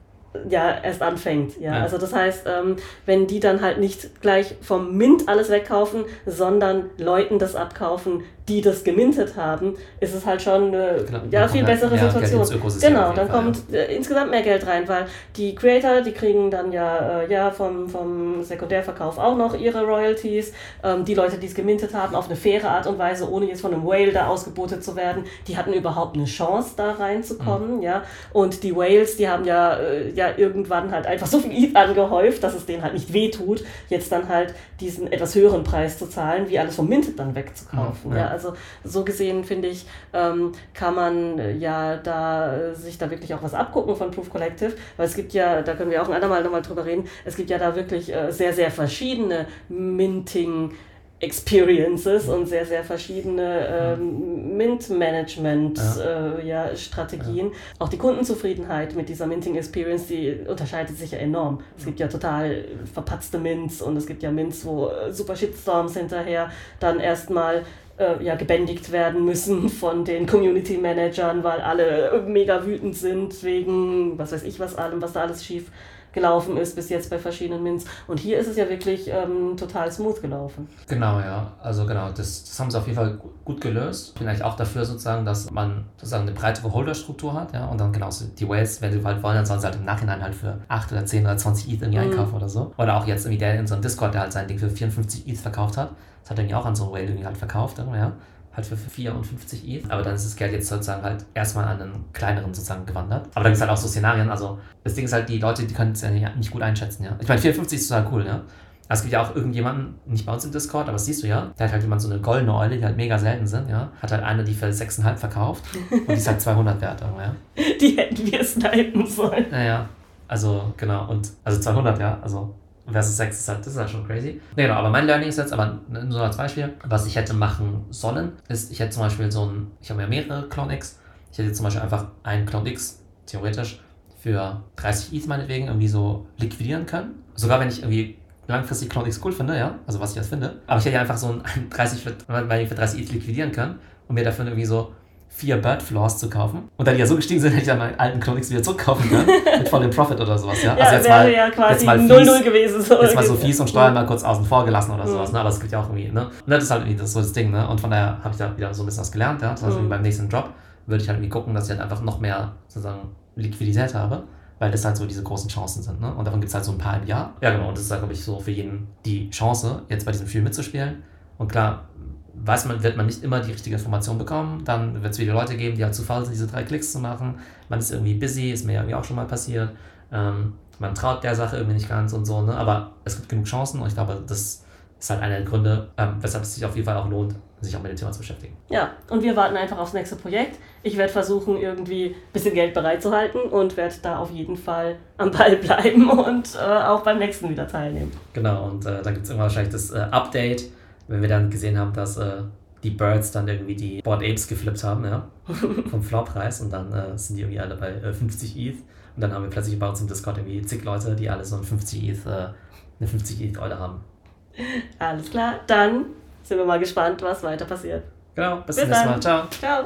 ja erst anfängt. Ja. ja. Also das heißt, ähm, wenn die dann halt nicht gleich vom Mint alles wegkaufen, sondern Leuten das abkaufen, die das gemintet haben, ist es halt schon eine genau, ja, viel bessere halt Situation. Genau, dann kommt ja. Äh, insgesamt mehr Geld rein, weil die Creator, die kriegen dann ja, äh, ja vom, vom Sekundärverkauf auch noch ihre Royalties. Ähm, die Leute, die es gemintet haben, auf eine faire Art und Weise, ohne jetzt von einem Whale da ausgebotet zu werden, die hatten überhaupt eine Chance, da reinzukommen. Mhm. Ja? Und die Whales, die haben ja, äh, ja irgendwann halt einfach so viel ETH angehäuft, dass es denen halt nicht wehtut, jetzt dann halt diesen etwas höheren Preis zu zahlen, wie alles vom Minted dann wegzukaufen. Mhm, ja. ja. Also so gesehen finde ich, ähm, kann man äh, ja da äh, sich da wirklich auch was abgucken von Proof Collective, weil es gibt ja, da können wir auch ein andermal nochmal drüber reden, es gibt ja da wirklich äh, sehr, sehr verschiedene Minting- Experiences und sehr, sehr verschiedene ähm, Mint-Management-Strategien. Ja. Äh, ja, Strategien. ja. Auch die Kundenzufriedenheit mit dieser Minting-Experience, die unterscheidet sich ja enorm. Es gibt ja total verpatzte Mints und es gibt ja Mints, wo super Shitstorms hinterher dann erstmal äh, ja, gebändigt werden müssen von den Community Managern, weil alle mega wütend sind wegen, was weiß ich, was allem, was da alles schief gelaufen ist bis jetzt bei verschiedenen Mints. Und hier ist es ja wirklich ähm, total smooth gelaufen. Genau, ja. Also genau, das, das haben sie auf jeden Fall gut gelöst. Ich bin eigentlich auch dafür sozusagen, dass man sozusagen eine breitere Holderstruktur hat, ja. Und dann genau die Whales, wenn sie halt wollen, dann sollen sie halt im Nachhinein halt für 8 oder 10 oder 20 ETH irgendwie mhm. einkaufen oder so. Oder auch jetzt irgendwie der in so einem Discord, der halt sein Ding für 54 ETH verkauft hat. Das hat er irgendwie auch an so einen Whale irgendwie halt verkauft, ja halt für 54 ETH. Aber dann ist das Geld jetzt sozusagen halt erstmal an einen kleineren sozusagen gewandert. Aber da gibt es halt auch so Szenarien. Also das Ding ist halt, die Leute, die können es ja nicht gut einschätzen, ja. Ich meine, 54 ist total cool, ja. Es gibt ja auch irgendjemanden, nicht bei uns im Discord, aber das siehst du ja, der hat halt jemand so eine goldene Eule, die halt mega selten sind, ja. Hat halt eine, die für 6,5 verkauft und die ist halt 200 wert, ja. Die hätten wir snipen sollen. Naja, also genau, und also 200, ja, also versus 6 ist halt, das ist halt schon crazy. Nee, genau, aber mein Learning ist jetzt, aber nur als Beispiel, was ich hätte machen sollen, ist, ich hätte zum Beispiel so ein, ich habe ja mehrere Clone X, ich hätte zum Beispiel einfach einen Clone X, theoretisch, für 30 ETH meinetwegen irgendwie so liquidieren können. Sogar wenn ich irgendwie langfristig Clone X cool finde, ja, also was ich jetzt finde. Aber ich hätte einfach so ein 30 für, für 30 ETH liquidieren können und mir dafür irgendwie so vier Bird Floors zu kaufen. Und da die ja so gestiegen sind, hätte ich ja meinen alten Clonix wieder zurückkaufen können. mit vollem Profit oder sowas, ja. ja also jetzt mal, ja quasi 0-0 gewesen. So jetzt mal so fies und Steuern mal kurz außen vor gelassen oder mhm. sowas, ne? Aber es gibt ja auch irgendwie, ne? Und das ist halt irgendwie das, so das Ding, ne? Und von daher habe ich da wieder so ein bisschen was gelernt, ja. Das heißt, mhm. beim nächsten Drop würde ich halt irgendwie gucken, dass ich halt einfach noch mehr sozusagen Liquidität habe weil das halt so diese großen Chancen sind. Ne? Und davon gibt es halt so ein paar im Jahr. Ja, genau. Und das ist halt, glaube ich, so für jeden die Chance, jetzt bei diesem Spiel mitzuspielen. Und klar, weiß man, wird man nicht immer die richtige Information bekommen. Dann wird es wieder Leute geben, die halt zu faul sind, diese drei Klicks zu machen. Man ist irgendwie busy, ist mir irgendwie auch schon mal passiert. Ähm, man traut der Sache irgendwie nicht ganz und so, ne? Aber es gibt genug Chancen und ich glaube, das ist halt einer der Gründe, ähm, weshalb es sich auf jeden Fall auch lohnt, sich auch mit dem Thema zu beschäftigen. Ja, und wir warten einfach aufs nächste Projekt. Ich werde versuchen, irgendwie ein bisschen Geld bereitzuhalten und werde da auf jeden Fall am Ball bleiben und äh, auch beim nächsten wieder teilnehmen. Genau, und äh, dann gibt es immer wahrscheinlich das äh, Update wenn wir dann gesehen haben, dass äh, die Birds dann irgendwie die Board Apes geflippt haben, ja, vom Floorpreis und dann äh, sind die irgendwie alle bei äh, 50 ETH und dann haben wir plötzlich bei uns im Discord irgendwie zig Leute, die alle so ein 50 ETH, äh, eine 50 ETH Eule haben. Alles klar, dann sind wir mal gespannt, was weiter passiert. Genau, bis, bis zum nächsten Mal. Ciao. Ciao.